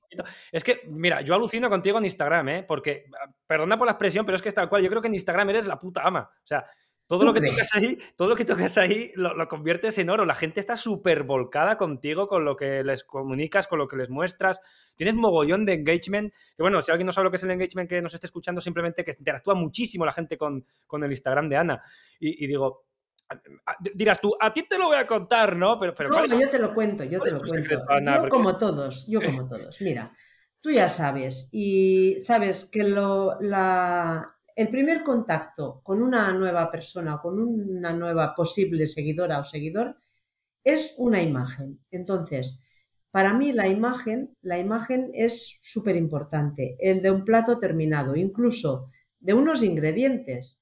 Es que, mira, yo alucino contigo en Instagram, ¿eh? porque, perdona por la expresión, pero es que es tal cual. Yo creo que en Instagram eres la puta ama. O sea, todo lo que tocas ahí, todo lo que tocas ahí lo, conviertes en oro. La gente está súper volcada contigo, con lo que les comunicas, con lo que les muestras. Tienes mogollón de engagement. Que bueno, si alguien no sabe lo que es el engagement que nos esté escuchando, simplemente que interactúa muchísimo la gente con, con el Instagram de Ana. Y, digo, dirás tú, a ti te lo voy a contar, ¿no? Pero, pero no, yo te lo cuento, yo te lo cuento. yo como todos, yo como todos. Mira, tú ya sabes, y sabes que lo, la, el primer contacto con una nueva persona o con una nueva posible seguidora o seguidor es una imagen. Entonces, para mí la imagen, la imagen es súper importante, el de un plato terminado, incluso de unos ingredientes.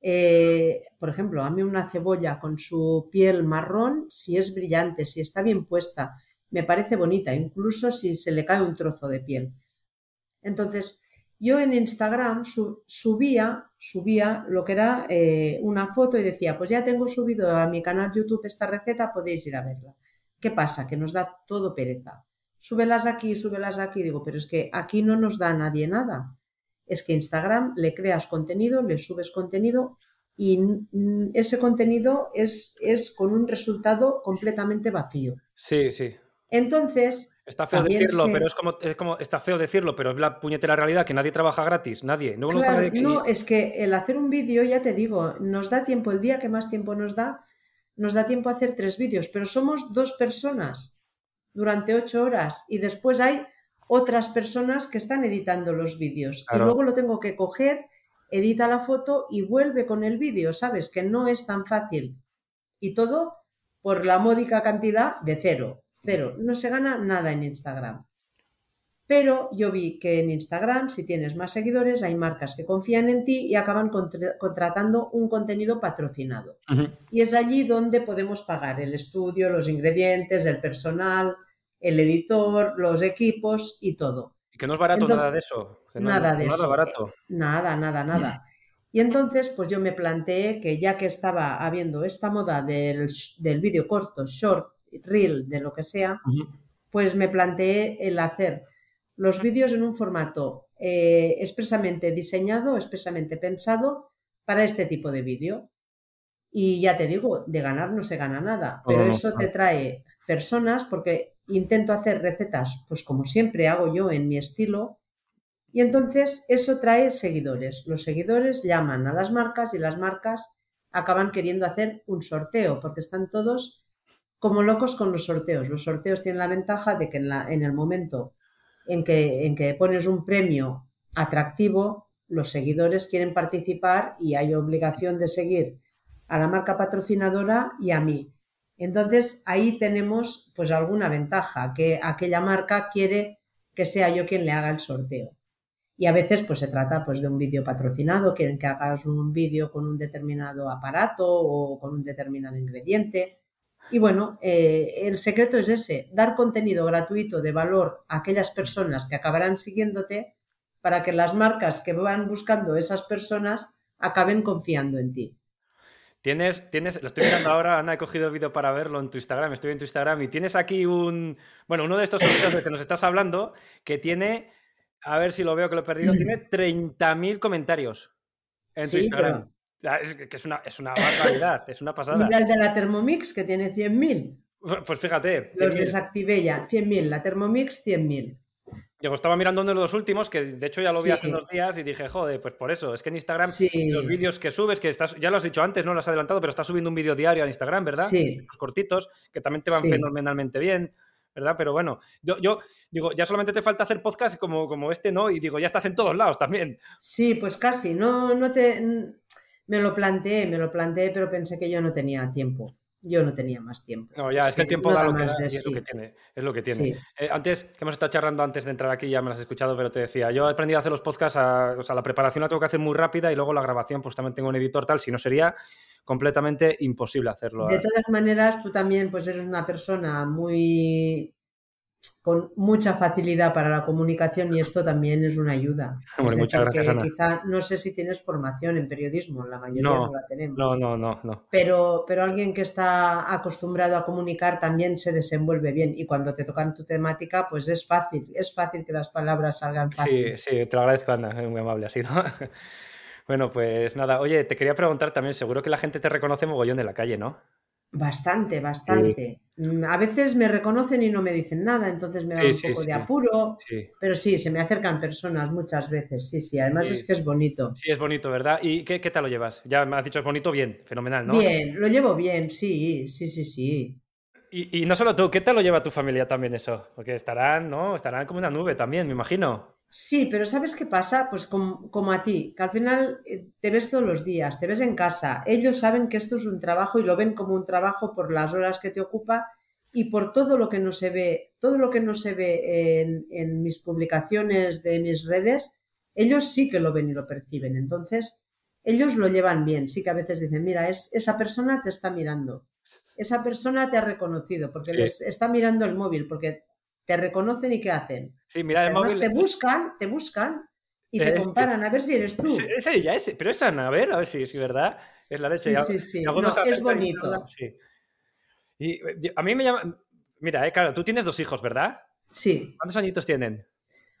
Eh, por ejemplo, a mí una cebolla con su piel marrón, si es brillante, si está bien puesta, me parece bonita, incluso si se le cae un trozo de piel. Entonces, yo en Instagram subía, subía lo que era eh, una foto y decía, pues ya tengo subido a mi canal YouTube esta receta, podéis ir a verla. ¿Qué pasa? Que nos da todo pereza. Súbelas aquí, súbelas aquí. Digo, pero es que aquí no nos da nadie nada. Es que Instagram le creas contenido, le subes contenido y ese contenido es, es con un resultado completamente vacío. Sí, sí. Entonces, Está feo decirlo, pero es como, es como, está feo decirlo, pero es la puñetera realidad que nadie trabaja gratis, nadie. No, no es que el hacer un vídeo, ya te digo, nos da tiempo, el día que más tiempo nos da, nos da tiempo a hacer tres vídeos, pero somos dos personas durante ocho horas y después hay otras personas que están editando los vídeos y luego lo tengo que coger, edita la foto y vuelve con el vídeo, ¿sabes? Que no es tan fácil. Y todo por la módica cantidad de cero. Cero. No se gana nada en Instagram. Pero yo vi que en Instagram, si tienes más seguidores, hay marcas que confían en ti y acaban contratando un contenido patrocinado. Y es allí donde podemos pagar el estudio, los ingredientes, el personal, el editor, los equipos y todo. Y que no es barato nada de eso. nada de eso. Barato. Nada, nada, nada. Y entonces, pues yo me planteé que ya que estaba habiendo esta moda del, del vídeo corto, short, reel, de lo que sea, pues me planteé el hacer los vídeos en un formato eh, expresamente diseñado, expresamente pensado para este tipo de vídeo. Y ya te digo, de ganar no se gana nada, pero eso te trae personas porque intento hacer recetas, pues como siempre hago yo en mi estilo, y entonces eso trae seguidores. Los seguidores llaman a las marcas y las marcas acaban queriendo hacer un sorteo porque están todos como locos con los sorteos. Los sorteos tienen la ventaja de que en, el momento en que pones un premio atractivo, los seguidores quieren participar y hay obligación de seguir a la marca patrocinadora y a mí. Entonces ahí tenemos pues alguna ventaja, que aquella marca quiere que sea yo quien le haga el sorteo. Y a veces pues se trata pues de un vídeo patrocinado, quieren que hagas un vídeo con un determinado aparato o con un determinado ingrediente. Y bueno, eh, el secreto es ese, dar contenido gratuito de valor a aquellas personas que acabarán siguiéndote para que las marcas que van buscando esas personas acaben confiando en ti. Tienes, tienes, lo estoy mirando ahora, Ana, he cogido el vídeo para verlo en tu Instagram, estoy en tu Instagram y tienes aquí un, bueno, uno de estos de que nos estás hablando que tiene, a ver si lo veo que lo he perdido, tiene 30.000 comentarios en tu Instagram. Es que es una, es una barbaridad, es una pasada. Mira el de la Thermomix que tiene 100.000. Pues fíjate. Los desactivé ya, 100.000, la Thermomix 100.000. Yo estaba mirando uno de los últimos, que de hecho ya lo vi hace unos días y dije, joder, pues por eso, es que en Instagram los vídeos que subes, que estás, ya lo has dicho antes, no lo has adelantado, pero estás subiendo un vídeo diario a Instagram, ¿verdad? Sí. Los cortitos, que también te van fenomenalmente bien, ¿verdad? Pero bueno, yo, yo, digo, ya solamente te falta hacer podcast como, como este, ¿no? Y digo, ya estás en todos lados también. Sí, pues casi, no, no te... Me lo planteé, me lo planteé, pero pensé que yo no tenía tiempo yo no tenía más tiempo. No, ya, es, que, el tiempo da lo que da es lo que tiene. Es lo que tiene. Eh, antes, que hemos estado charlando antes de entrar aquí, ya me lo has escuchado, pero te decía, yo he aprendido a hacer los podcasts, o sea, la preparación la tengo que hacer muy rápida y luego la grabación, pues también tengo un editor tal, si no sería completamente imposible hacerlo. De todas maneras, tú también pues eres una persona muy con mucha facilidad para la comunicación y esto también es una ayuda. muchas gracias, Quizá, no sé si tienes formación en periodismo, la mayoría no, la tenemos. No, no, no, no. Pero, pero alguien que está acostumbrado a comunicar también se desenvuelve bien y cuando te tocan tu temática, pues es fácil, es fácil que las palabras salgan fácil. Sí, sí, te lo agradezco, Ana, muy amable ha sido. bueno, pues nada, oye, te quería preguntar también, seguro que la gente te reconoce mogollón de la calle, ¿no? Bastante, bastante. Mm, a veces me reconocen y no me dicen nada, entonces me da un poco de apuro. Pero sí, se me acercan personas muchas veces. Sí, sí, además es que es bonito. Sí, es bonito, ¿verdad? ¿Y qué, qué tal lo llevas? Ya me has dicho es bonito, bien, fenomenal, ¿no? Bien, lo llevo bien, sí, sí, sí, sí. Y, y no solo tú, ¿qué tal lo lleva tu familia también eso? Porque estarán, ¿no? Estarán como una nube también, me imagino. Sí, pero ¿sabes qué pasa? Pues como, a ti, que al final eh, te ves todos los días, te ves en casa. Ellos saben que esto es un trabajo y lo ven como un trabajo por las horas que te ocupa y por todo lo que no se ve, todo lo que no se ve en, mis publicaciones de mis redes, ellos sí que lo ven y lo perciben. Entonces, ellos lo llevan bien. Sí que a veces dicen, mira, es, esa persona te está mirando. Esa persona te ha reconocido porque les está mirando el móvil, porque te reconocen y ¿qué hacen? Sí, mira, el móvil... te buscan, te buscan y te comparan a ver si eres tú. Es, ella, es, pero es Ana, a ver, a ver si es verdad. Es la leche. Sí, sí, sí. No, es bonito. sí. Y a mí me llama... Mira, eh, claro, tú tienes dos hijos, ¿verdad? Sí. ¿Cuántos añitos tienen?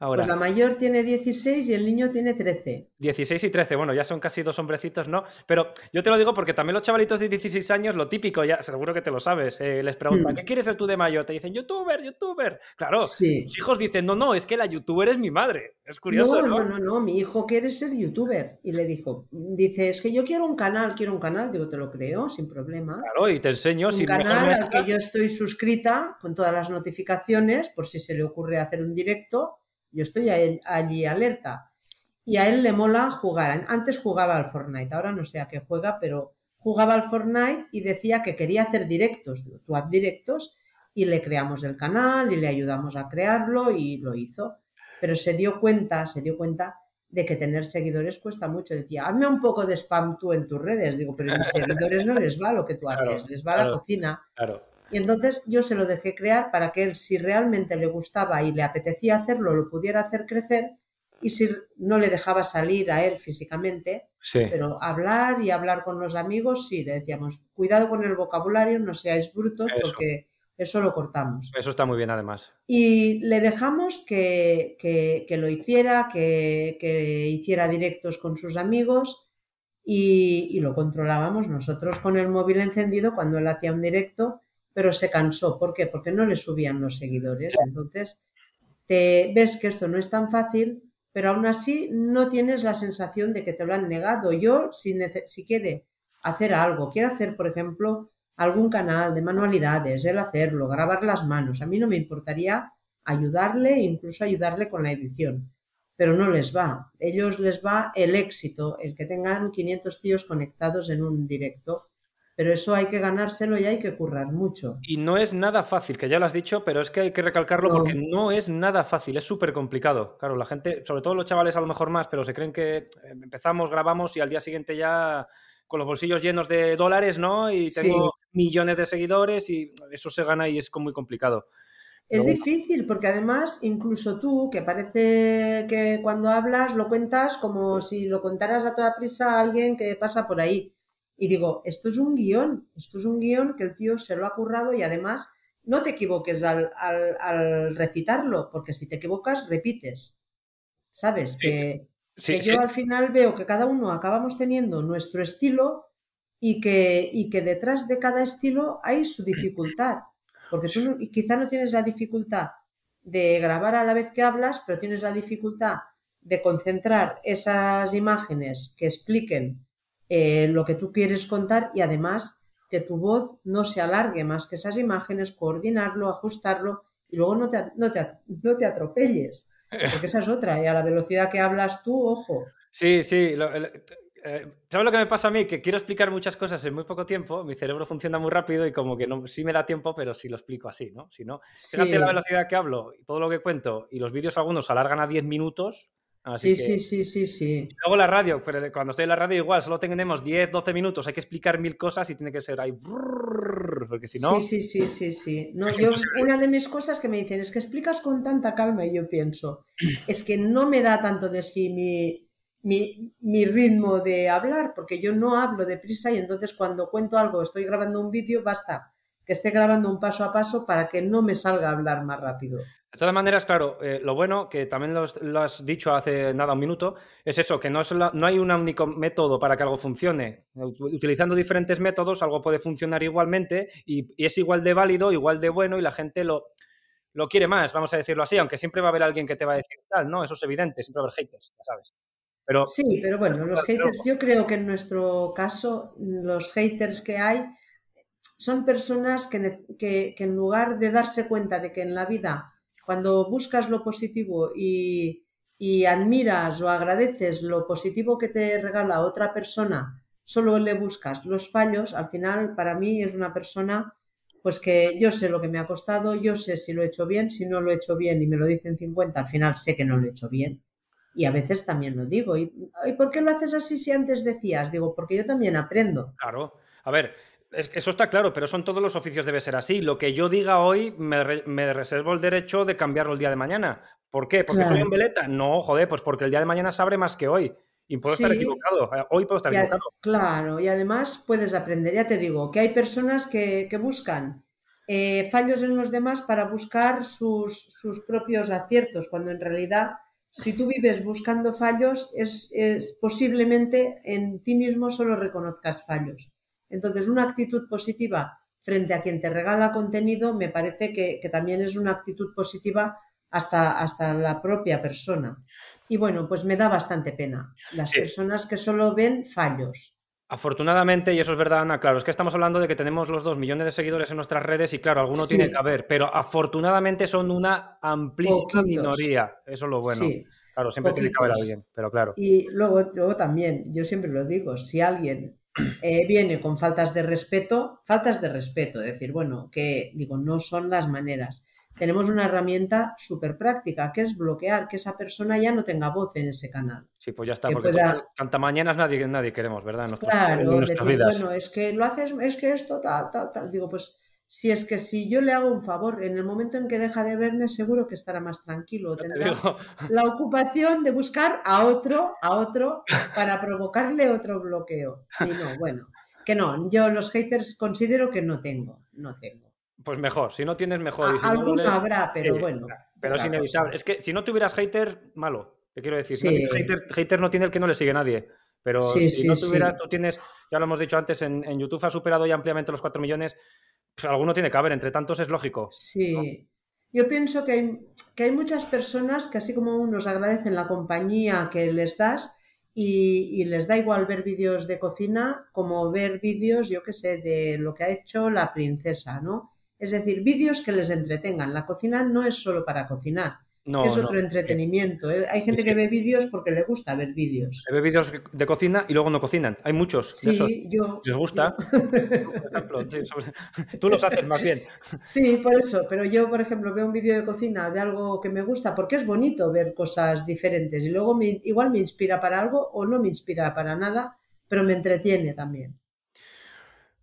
Pues la mayor tiene 16 y el niño tiene 13. 16 y 13, bueno, ya son casi dos hombrecitos, ¿no? Pero yo te lo digo porque también los chavalitos de 16 años, lo típico, ya seguro que te lo sabes, eh, les preguntan, hmm. ¿qué quieres ser tú de mayor? Te dicen, youtuber, youtuber. Claro, sí. los hijos dicen, no, no, es que la youtuber es mi madre. Es curioso, ¿no? No, no, no, mi hijo quiere ser youtuber. Y le dijo, dice, es que yo quiero un canal, quiero un canal. Digo, te lo creo, sin problema. Claro, y te enseño. Un canal al que yo estoy suscrita con todas las notificaciones, por si se le ocurre hacer un directo yo estoy allí alerta. Y a él le mola jugar. Antes jugaba al Fortnite, ahora no sé a qué juega, pero jugaba al Fortnite y decía que quería hacer directos. Tú haz directos y le creamos el canal y le ayudamos a crearlo y lo hizo. Pero se dio cuenta, se dio cuenta de que tener seguidores cuesta mucho. Decía, hazme un poco de spam tú en tus redes. Digo, pero mis seguidores no les va lo que tú haces, les va la cocina. Claro. Y entonces yo se lo dejé crear para que él, si realmente le gustaba y le apetecía hacerlo, lo pudiera hacer crecer y si no le dejaba salir a él físicamente, pero hablar y hablar con los amigos, sí, le decíamos, cuidado con el vocabulario, no seáis brutos porque eso lo cortamos. Eso está muy bien además. Y le dejamos que, que, lo hiciera, que, que, hiciera directos con sus amigos y, y lo controlábamos nosotros con el móvil encendido cuando él hacía un directo pero se cansó. ¿Por qué? Porque no le subían los seguidores. Entonces, te ves que esto no es tan fácil, pero aún así no tienes la sensación de que te lo han negado. Yo, si, si quiere hacer algo, quiere hacer, por ejemplo, algún canal de manualidades, él hacerlo, grabar las manos, a mí no me importaría ayudarle, incluso ayudarle con la edición, pero no les va. Ellos les va el éxito, el que tengan 500 tíos conectados en un directo pero eso hay que ganárselo y hay que currar mucho. Y no es nada fácil, que ya lo has dicho, pero es que hay que recalcarlo porque no es nada fácil, es súper complicado. Claro, la gente, sobre todo los chavales a lo mejor más, pero se creen que eh, empezamos, grabamos y al día siguiente ya con los bolsillos llenos de dólares, ¿no? Y tengo millones de seguidores y eso se gana y es muy complicado. Es difícil porque además incluso tú, que parece que cuando hablas lo cuentas como si lo contaras a toda prisa a alguien que pasa por ahí y digo, esto es un guion, esto es un guion que el tío se lo ha currado y además no te equivoques al, al, recitarlo, porque si te equivocas, repites. ¿Sabes? que, yo al final veo que cada uno acabamos teniendo nuestro estilo y que, y que detrás de cada estilo hay su dificultad. Porque tú quizá no tienes la dificultad de grabar a la vez que hablas, pero tienes la dificultad de concentrar esas imágenes que expliquen eh, lo que tú quieres contar y además que tu voz no se alargue más que esas imágenes, coordinarlo, ajustarlo y luego no te, no te, no te atropelles. Porque esa es otra, y a la velocidad que hablas tú, ojo. Sí, sí. Eh, ¿Sabes lo que me pasa a mí? Que quiero explicar muchas cosas en muy poco tiempo, mi cerebro funciona muy rápido y como que no, sí me da tiempo, pero sí lo explico así, ¿no? Si no, fíjate la velocidad que hablo todo lo que cuento y los vídeos algunos alargan a 10 minutos, sí, sí, sí, sí, sí. Luego la radio, pero cuando estoy en la radio igual, solo tenemos 10, 12 minutos, hay que explicar mil cosas y tiene que ser ahí, porque si no... Sí, sí, sí, sí, sí. No, yo, una de mis cosas que me dicen es que explicas con tanta calma y yo pienso, es que no me da tanto de sí mi, mi, mi ritmo de hablar, porque yo no hablo deprisa y entonces cuando cuento algo, estoy grabando un vídeo, basta que esté grabando un paso a paso para que no me salga a hablar más rápido. De todas maneras, claro, eh, lo bueno, que también lo, has dicho hace nada, un minuto, es eso, que no, es no hay un único método para que algo funcione. Utilizando diferentes métodos, algo puede funcionar igualmente y, es igual de válido, igual de bueno y la gente lo, lo quiere más, vamos a decirlo así, aunque siempre va a haber alguien que te va a decir tal, ¿no? Eso es evidente, siempre va a haber haters, ya sabes. Pero, sí, pero bueno, los haters, yo creo que en nuestro caso, los haters que hay son personas que, que en lugar de darse cuenta de que en la vida cuando buscas lo positivo y, admiras o agradeces lo positivo que te regala otra persona, solo le buscas los fallos, al final para mí es una persona pues que yo sé lo que me ha costado, yo sé si lo he hecho bien, si no lo he hecho bien y me lo dicen 50, al final sé que no lo he hecho bien. Y a veces también lo digo. ¿Y, ¿y por qué lo haces así si antes decías? Digo, porque yo también aprendo. Claro. A ver, eso está claro, pero son todos los oficios debe ser así. Lo que yo diga hoy me, reservo el derecho de cambiarlo el día de mañana. ¿Por qué? ¿Porque soy un veleta? No, joder, pues porque el día de mañana sabe más que hoy. Y puedo estar equivocado. Eh, hoy puedo estar equivocado. Claro, y además puedes aprender. Ya te digo, que hay personas que, buscan eh, fallos en los demás para buscar sus, sus, propios aciertos, cuando en realidad, si tú vives buscando fallos, es, es posiblemente en ti mismo solo reconozcas fallos. Entonces, una actitud positiva frente a quien te regala contenido me parece que, también es una actitud positiva hasta, hasta, la propia persona. Y bueno, pues me da bastante pena las personas que solo ven fallos. Afortunadamente, y eso es verdad, Ana, claro, es que estamos hablando de que tenemos los dos millones de seguidores en nuestras redes y claro, alguno tiene que haber, pero afortunadamente son una amplísima minoría. Eso es lo bueno. Claro, siempre tiene que haber alguien, pero claro. Y luego, luego también, yo siempre lo digo, si alguien eh, viene con faltas de respeto, faltas de respeto, es decir, bueno, que digo, no son las maneras. Tenemos una herramienta súper práctica, que es bloquear que esa persona ya no tenga voz en ese canal. Sí, pues ya está, porque tanta mañanas nadie, nadie queremos, ¿verdad? claro, decir, bueno, es que lo haces, es que esto, tal, tal, tal. Digo, pues si es que si yo le hago un favor, en el momento en que deja de verme, seguro que estará más tranquilo. Tendrá la ocupación de buscar a otro, a otro, para provocarle otro bloqueo. Y no, bueno, que no, yo los haters considero que no tengo, no tengo. Pues mejor, si no tienes mejor. si alguno habrá, pero bueno. Pero es inevitable. Es que si no tuvieras haters, malo, te quiero decir. hater, no tiene el que no le sigue nadie. Pero si no tuvieras, tú tienes, ya lo hemos dicho antes, en, en YouTube ha superado ya ampliamente los 4 millones alguno tiene que haber, entre tantos es lógico. Sí. Yo pienso que hay, que hay muchas personas que así como unos agradecen la compañía que les das y, les da igual ver vídeos de cocina como ver vídeos, yo qué sé, de lo que ha hecho la princesa, ¿no? Es decir, vídeos que les entretengan. La cocina no es solo para cocinar es otro entretenimiento. ¿eh? Hay gente que ve vídeos porque le gusta ver vídeos. Ve vídeos de cocina y luego no cocinan. Hay muchos. Sí, yo. ¿Les gusta? Tú los haces más bien. Sí, por eso. Pero yo, por ejemplo, veo un vídeo de cocina de algo que me gusta porque es bonito ver cosas diferentes y luego igual me inspira para algo o no me inspira para nada, pero me entretiene también.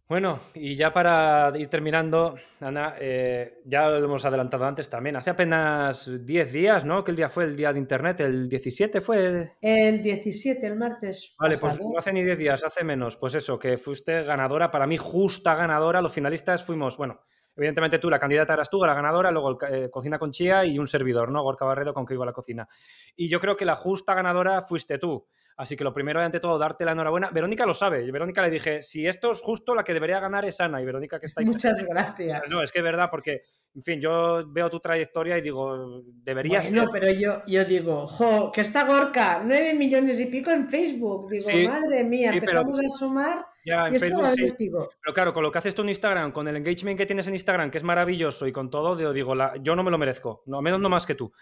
Bueno, y ya para ir terminando, Ana, eh, ya lo hemos adelantado antes también, hace apenas 10 días, ¿no? Que el día fue el día de Internet, el 17 fue. El 17, el martes. Vale, pues no hace ni 10 días, hace menos. Pues eso, que fuiste ganadora, para mí justa ganadora. Los finalistas fuimos, bueno, evidentemente tú, la candidata eras tú, la ganadora, luego eh, Cocina con Chía y un servidor, ¿no? Gorka Barredo con que iba a la cocina. Y yo creo que la justa ganadora fuiste tú. Así que lo primero, ante todo, darte la enhorabuena. Verónica lo sabe. Verónica le dije, si esto es justo, la que debería ganar es Ana. Y Verónica que está ahí. Muchas gracias. no, es que es verdad, porque, en fin, yo veo tu trayectoria y digo, deberías. No, pero yo, yo digo, jo, que está Gorka, nueve millones y pico en Facebook. Digo, madre mía, empezamos a sumar. Ya, en Facebook sí. Pero claro, con lo que haces tú en Instagram, con el engagement que tienes en Instagram, que es maravilloso y con todo, digo, la, yo no me lo merezco, no, menos no más que tú.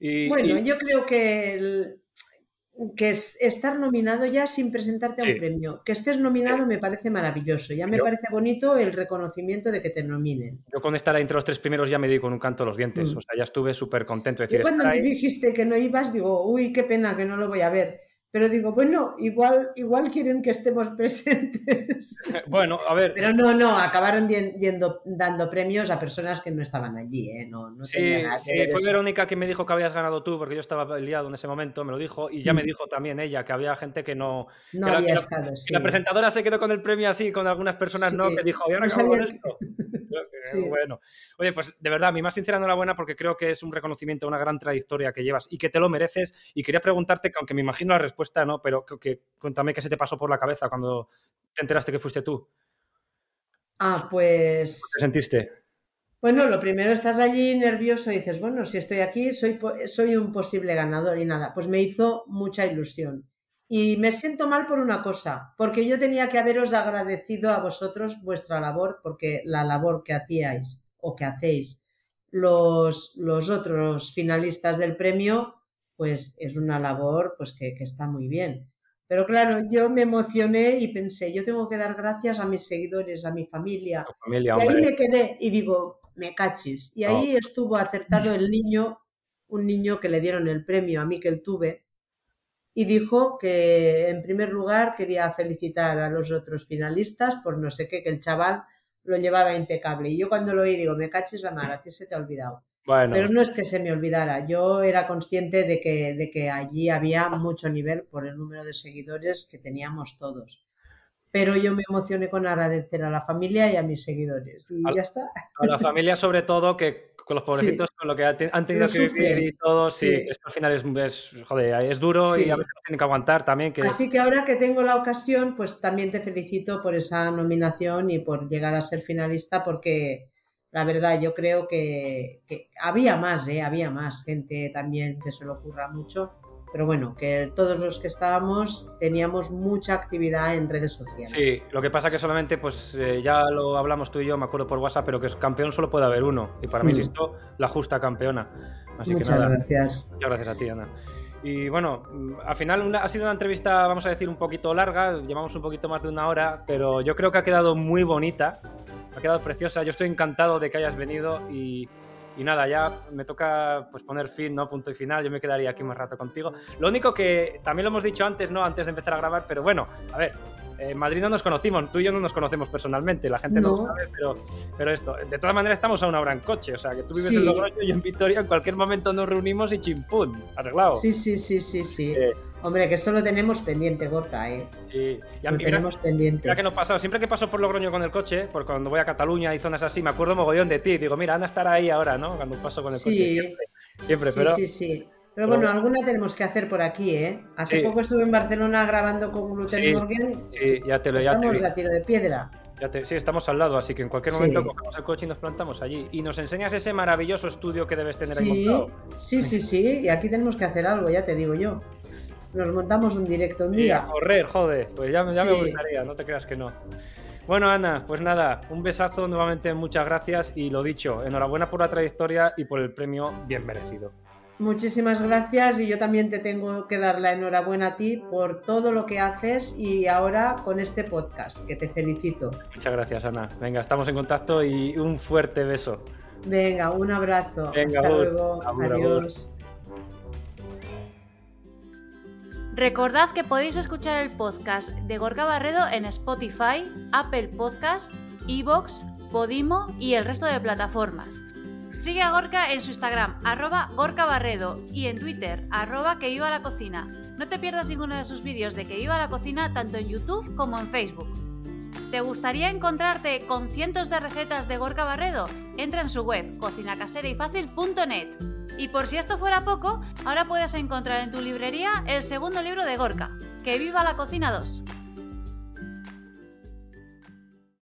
bueno, yo creo que el, que es estar nominado ya sin presentarte a un premio. Que estés nominado me parece maravilloso. Ya me parece bonito el reconocimiento de que te nominen. Yo con estar entre los tres primeros ya me di con un canto los dientes. Mm. O sea, ya estuve súper contento. De decir, cuando me dijiste que no ibas, digo, uy, qué pena que no lo voy a ver. Pero digo, bueno, igual, igual quieren que estemos presentes. bueno, a ver. Pero no, no, acabaron yendo, dando premios a personas que no estaban allí, ¿eh? No, no sí, sí fue Verónica que me dijo que habías ganado tú, porque yo estaba liado en ese momento, me lo dijo, y ya me mm. dijo también ella que había gente que no. No había estado, sí. La presentadora se quedó con el premio así, con algunas personas no, que dijo, ¿y ahora no con esto? Bueno, oye, pues de verdad, mi más sincera enhorabuena porque creo que es un reconocimiento a una gran trayectoria que llevas y que te lo mereces. Y quería preguntarte, aunque me imagino la respuesta, ¿no? Pero que, cuéntame qué se te pasó por la cabeza cuando te enteraste que fuiste tú. Ah, pues. ¿Qué sentiste? Bueno, lo primero estás allí nervioso y dices, bueno, si estoy aquí, soy, soy un posible ganador y nada. Pues me hizo mucha ilusión. Y me siento mal por una cosa, porque yo tenía que haberos agradecido a vosotros vuestra labor, porque la labor que hacíais o que hacéis los, los otros finalistas del premio, pues es una labor pues que, está muy bien. Pero claro, yo me emocioné y pensé, yo tengo que dar gracias a mis seguidores, a mi familia. y ahí me quedé y digo, me cachis. Y ahí estuvo acertado el niño, un niño que le dieron el premio a mí que él tuve, y dijo que en primer lugar quería felicitar a los otros finalistas por no sé qué, que el chaval lo llevaba impecable. Y yo cuando lo oí digo, me caches la mar, a ti se te ha olvidado. Pero no es que se me olvidara, yo era consciente de que, de que allí había mucho nivel por el número de seguidores que teníamos todos. Pero yo me emocioné con agradecer a la familia y a mis seguidores. Y ya está. A la familia sobre todo, que con los pobrecitos, con lo que han tenido que vivir y todo, sí, esto al final es, joder, es duro y a veces tienen que aguantar también. Que... Así que ahora que tengo la ocasión, pues también te felicito por esa nominación y por llegar a ser finalista, porque la verdad yo creo que, que había más, ¿eh? había más gente también que se lo ocurra mucho pero bueno, que todos los que estábamos teníamos mucha actividad en redes sociales. Sí, lo que pasa que solamente, pues eh, ya lo hablamos tú y yo, me acuerdo por WhatsApp, pero que campeón solo puede haber uno. Y para mí, mm. insisto, la justa campeona. Así Muchas que nada, gracias. Muchas gracias a ti, Ana. Y bueno, al final ha sido una entrevista, vamos a decir, un poquito larga, llevamos un poquito más de una hora, pero yo creo que ha quedado muy bonita, ha quedado preciosa. Yo estoy encantado de que hayas venido y y nada, ya me toca pues poner fin, ¿no? Punto y final. Yo me quedaría aquí un rato contigo. Lo único que también lo hemos dicho antes, ¿no? Antes de empezar a grabar, pero bueno, a ver, en Madrid no nos conocimos, tú y yo no nos conocemos personalmente, la gente no, lo sabe, pero, pero esto, de todas maneras estamos a una hora en coche, o sea, que tú vives en Logroño y en Vitoria, en cualquier momento nos reunimos y chimpún, arreglado. Sí, sí, sí, sí, sí. Eh, Hombre, que esto lo tenemos pendiente, Gorka, ¿eh? Sí, ya lo tenemos pendiente. Ya que nos pasado, siempre que paso por Logroño con el coche, porque cuando voy a Cataluña y zonas así, me acuerdo mogollón de ti. Digo, mira, anda a estar ahí ahora, ¿no? Cuando paso con el coche. Siempre, siempre sí, Sí, sí. Pero bueno, alguna tenemos que hacer por aquí, ¿eh? Hace poco estuve en Barcelona grabando con Gluten Morgan. Sí, ya te lo ya Estamos a tiro de piedra. Ya te, sí, estamos al lado, así que en cualquier momento cogemos el coche y nos plantamos allí. Y nos enseñas ese maravilloso estudio que debes tener ahí montado. Sí, sí, sí. Y aquí tenemos que hacer algo, ya te digo yo. Nos montamos un directo un día. a correr, joder. Pues ya, me gustaría, no te creas que no. Bueno, Ana, pues nada, un besazo nuevamente, muchas gracias y lo dicho, enhorabuena por la trayectoria y por el premio bien merecido. Muchísimas gracias y yo también te tengo que dar la enhorabuena a ti por todo lo que haces y ahora con este podcast, que te felicito. Muchas gracias, Ana. Venga, estamos en contacto y un fuerte beso. Venga, un abrazo. Hasta luego. Adiós. Recordad que podéis escuchar el podcast de Gorka Barredo en Spotify, Apple Podcasts, Evox, Podimo y el resto de plataformas. Sigue a Gorka en su Instagram, arroba Gorka Barredo, y en Twitter, arroba que iba a la cocina. No te pierdas ninguno de sus vídeos de que iba a la cocina tanto en YouTube como en Facebook. ¿Te gustaría encontrarte con cientos de recetas de Gorka Barredo? Entra en su web, cocinacaserayfacil.net. Y por si esto fuera poco, ahora puedes encontrar en tu librería el segundo libro de Gorka, Que viva la cocina 2.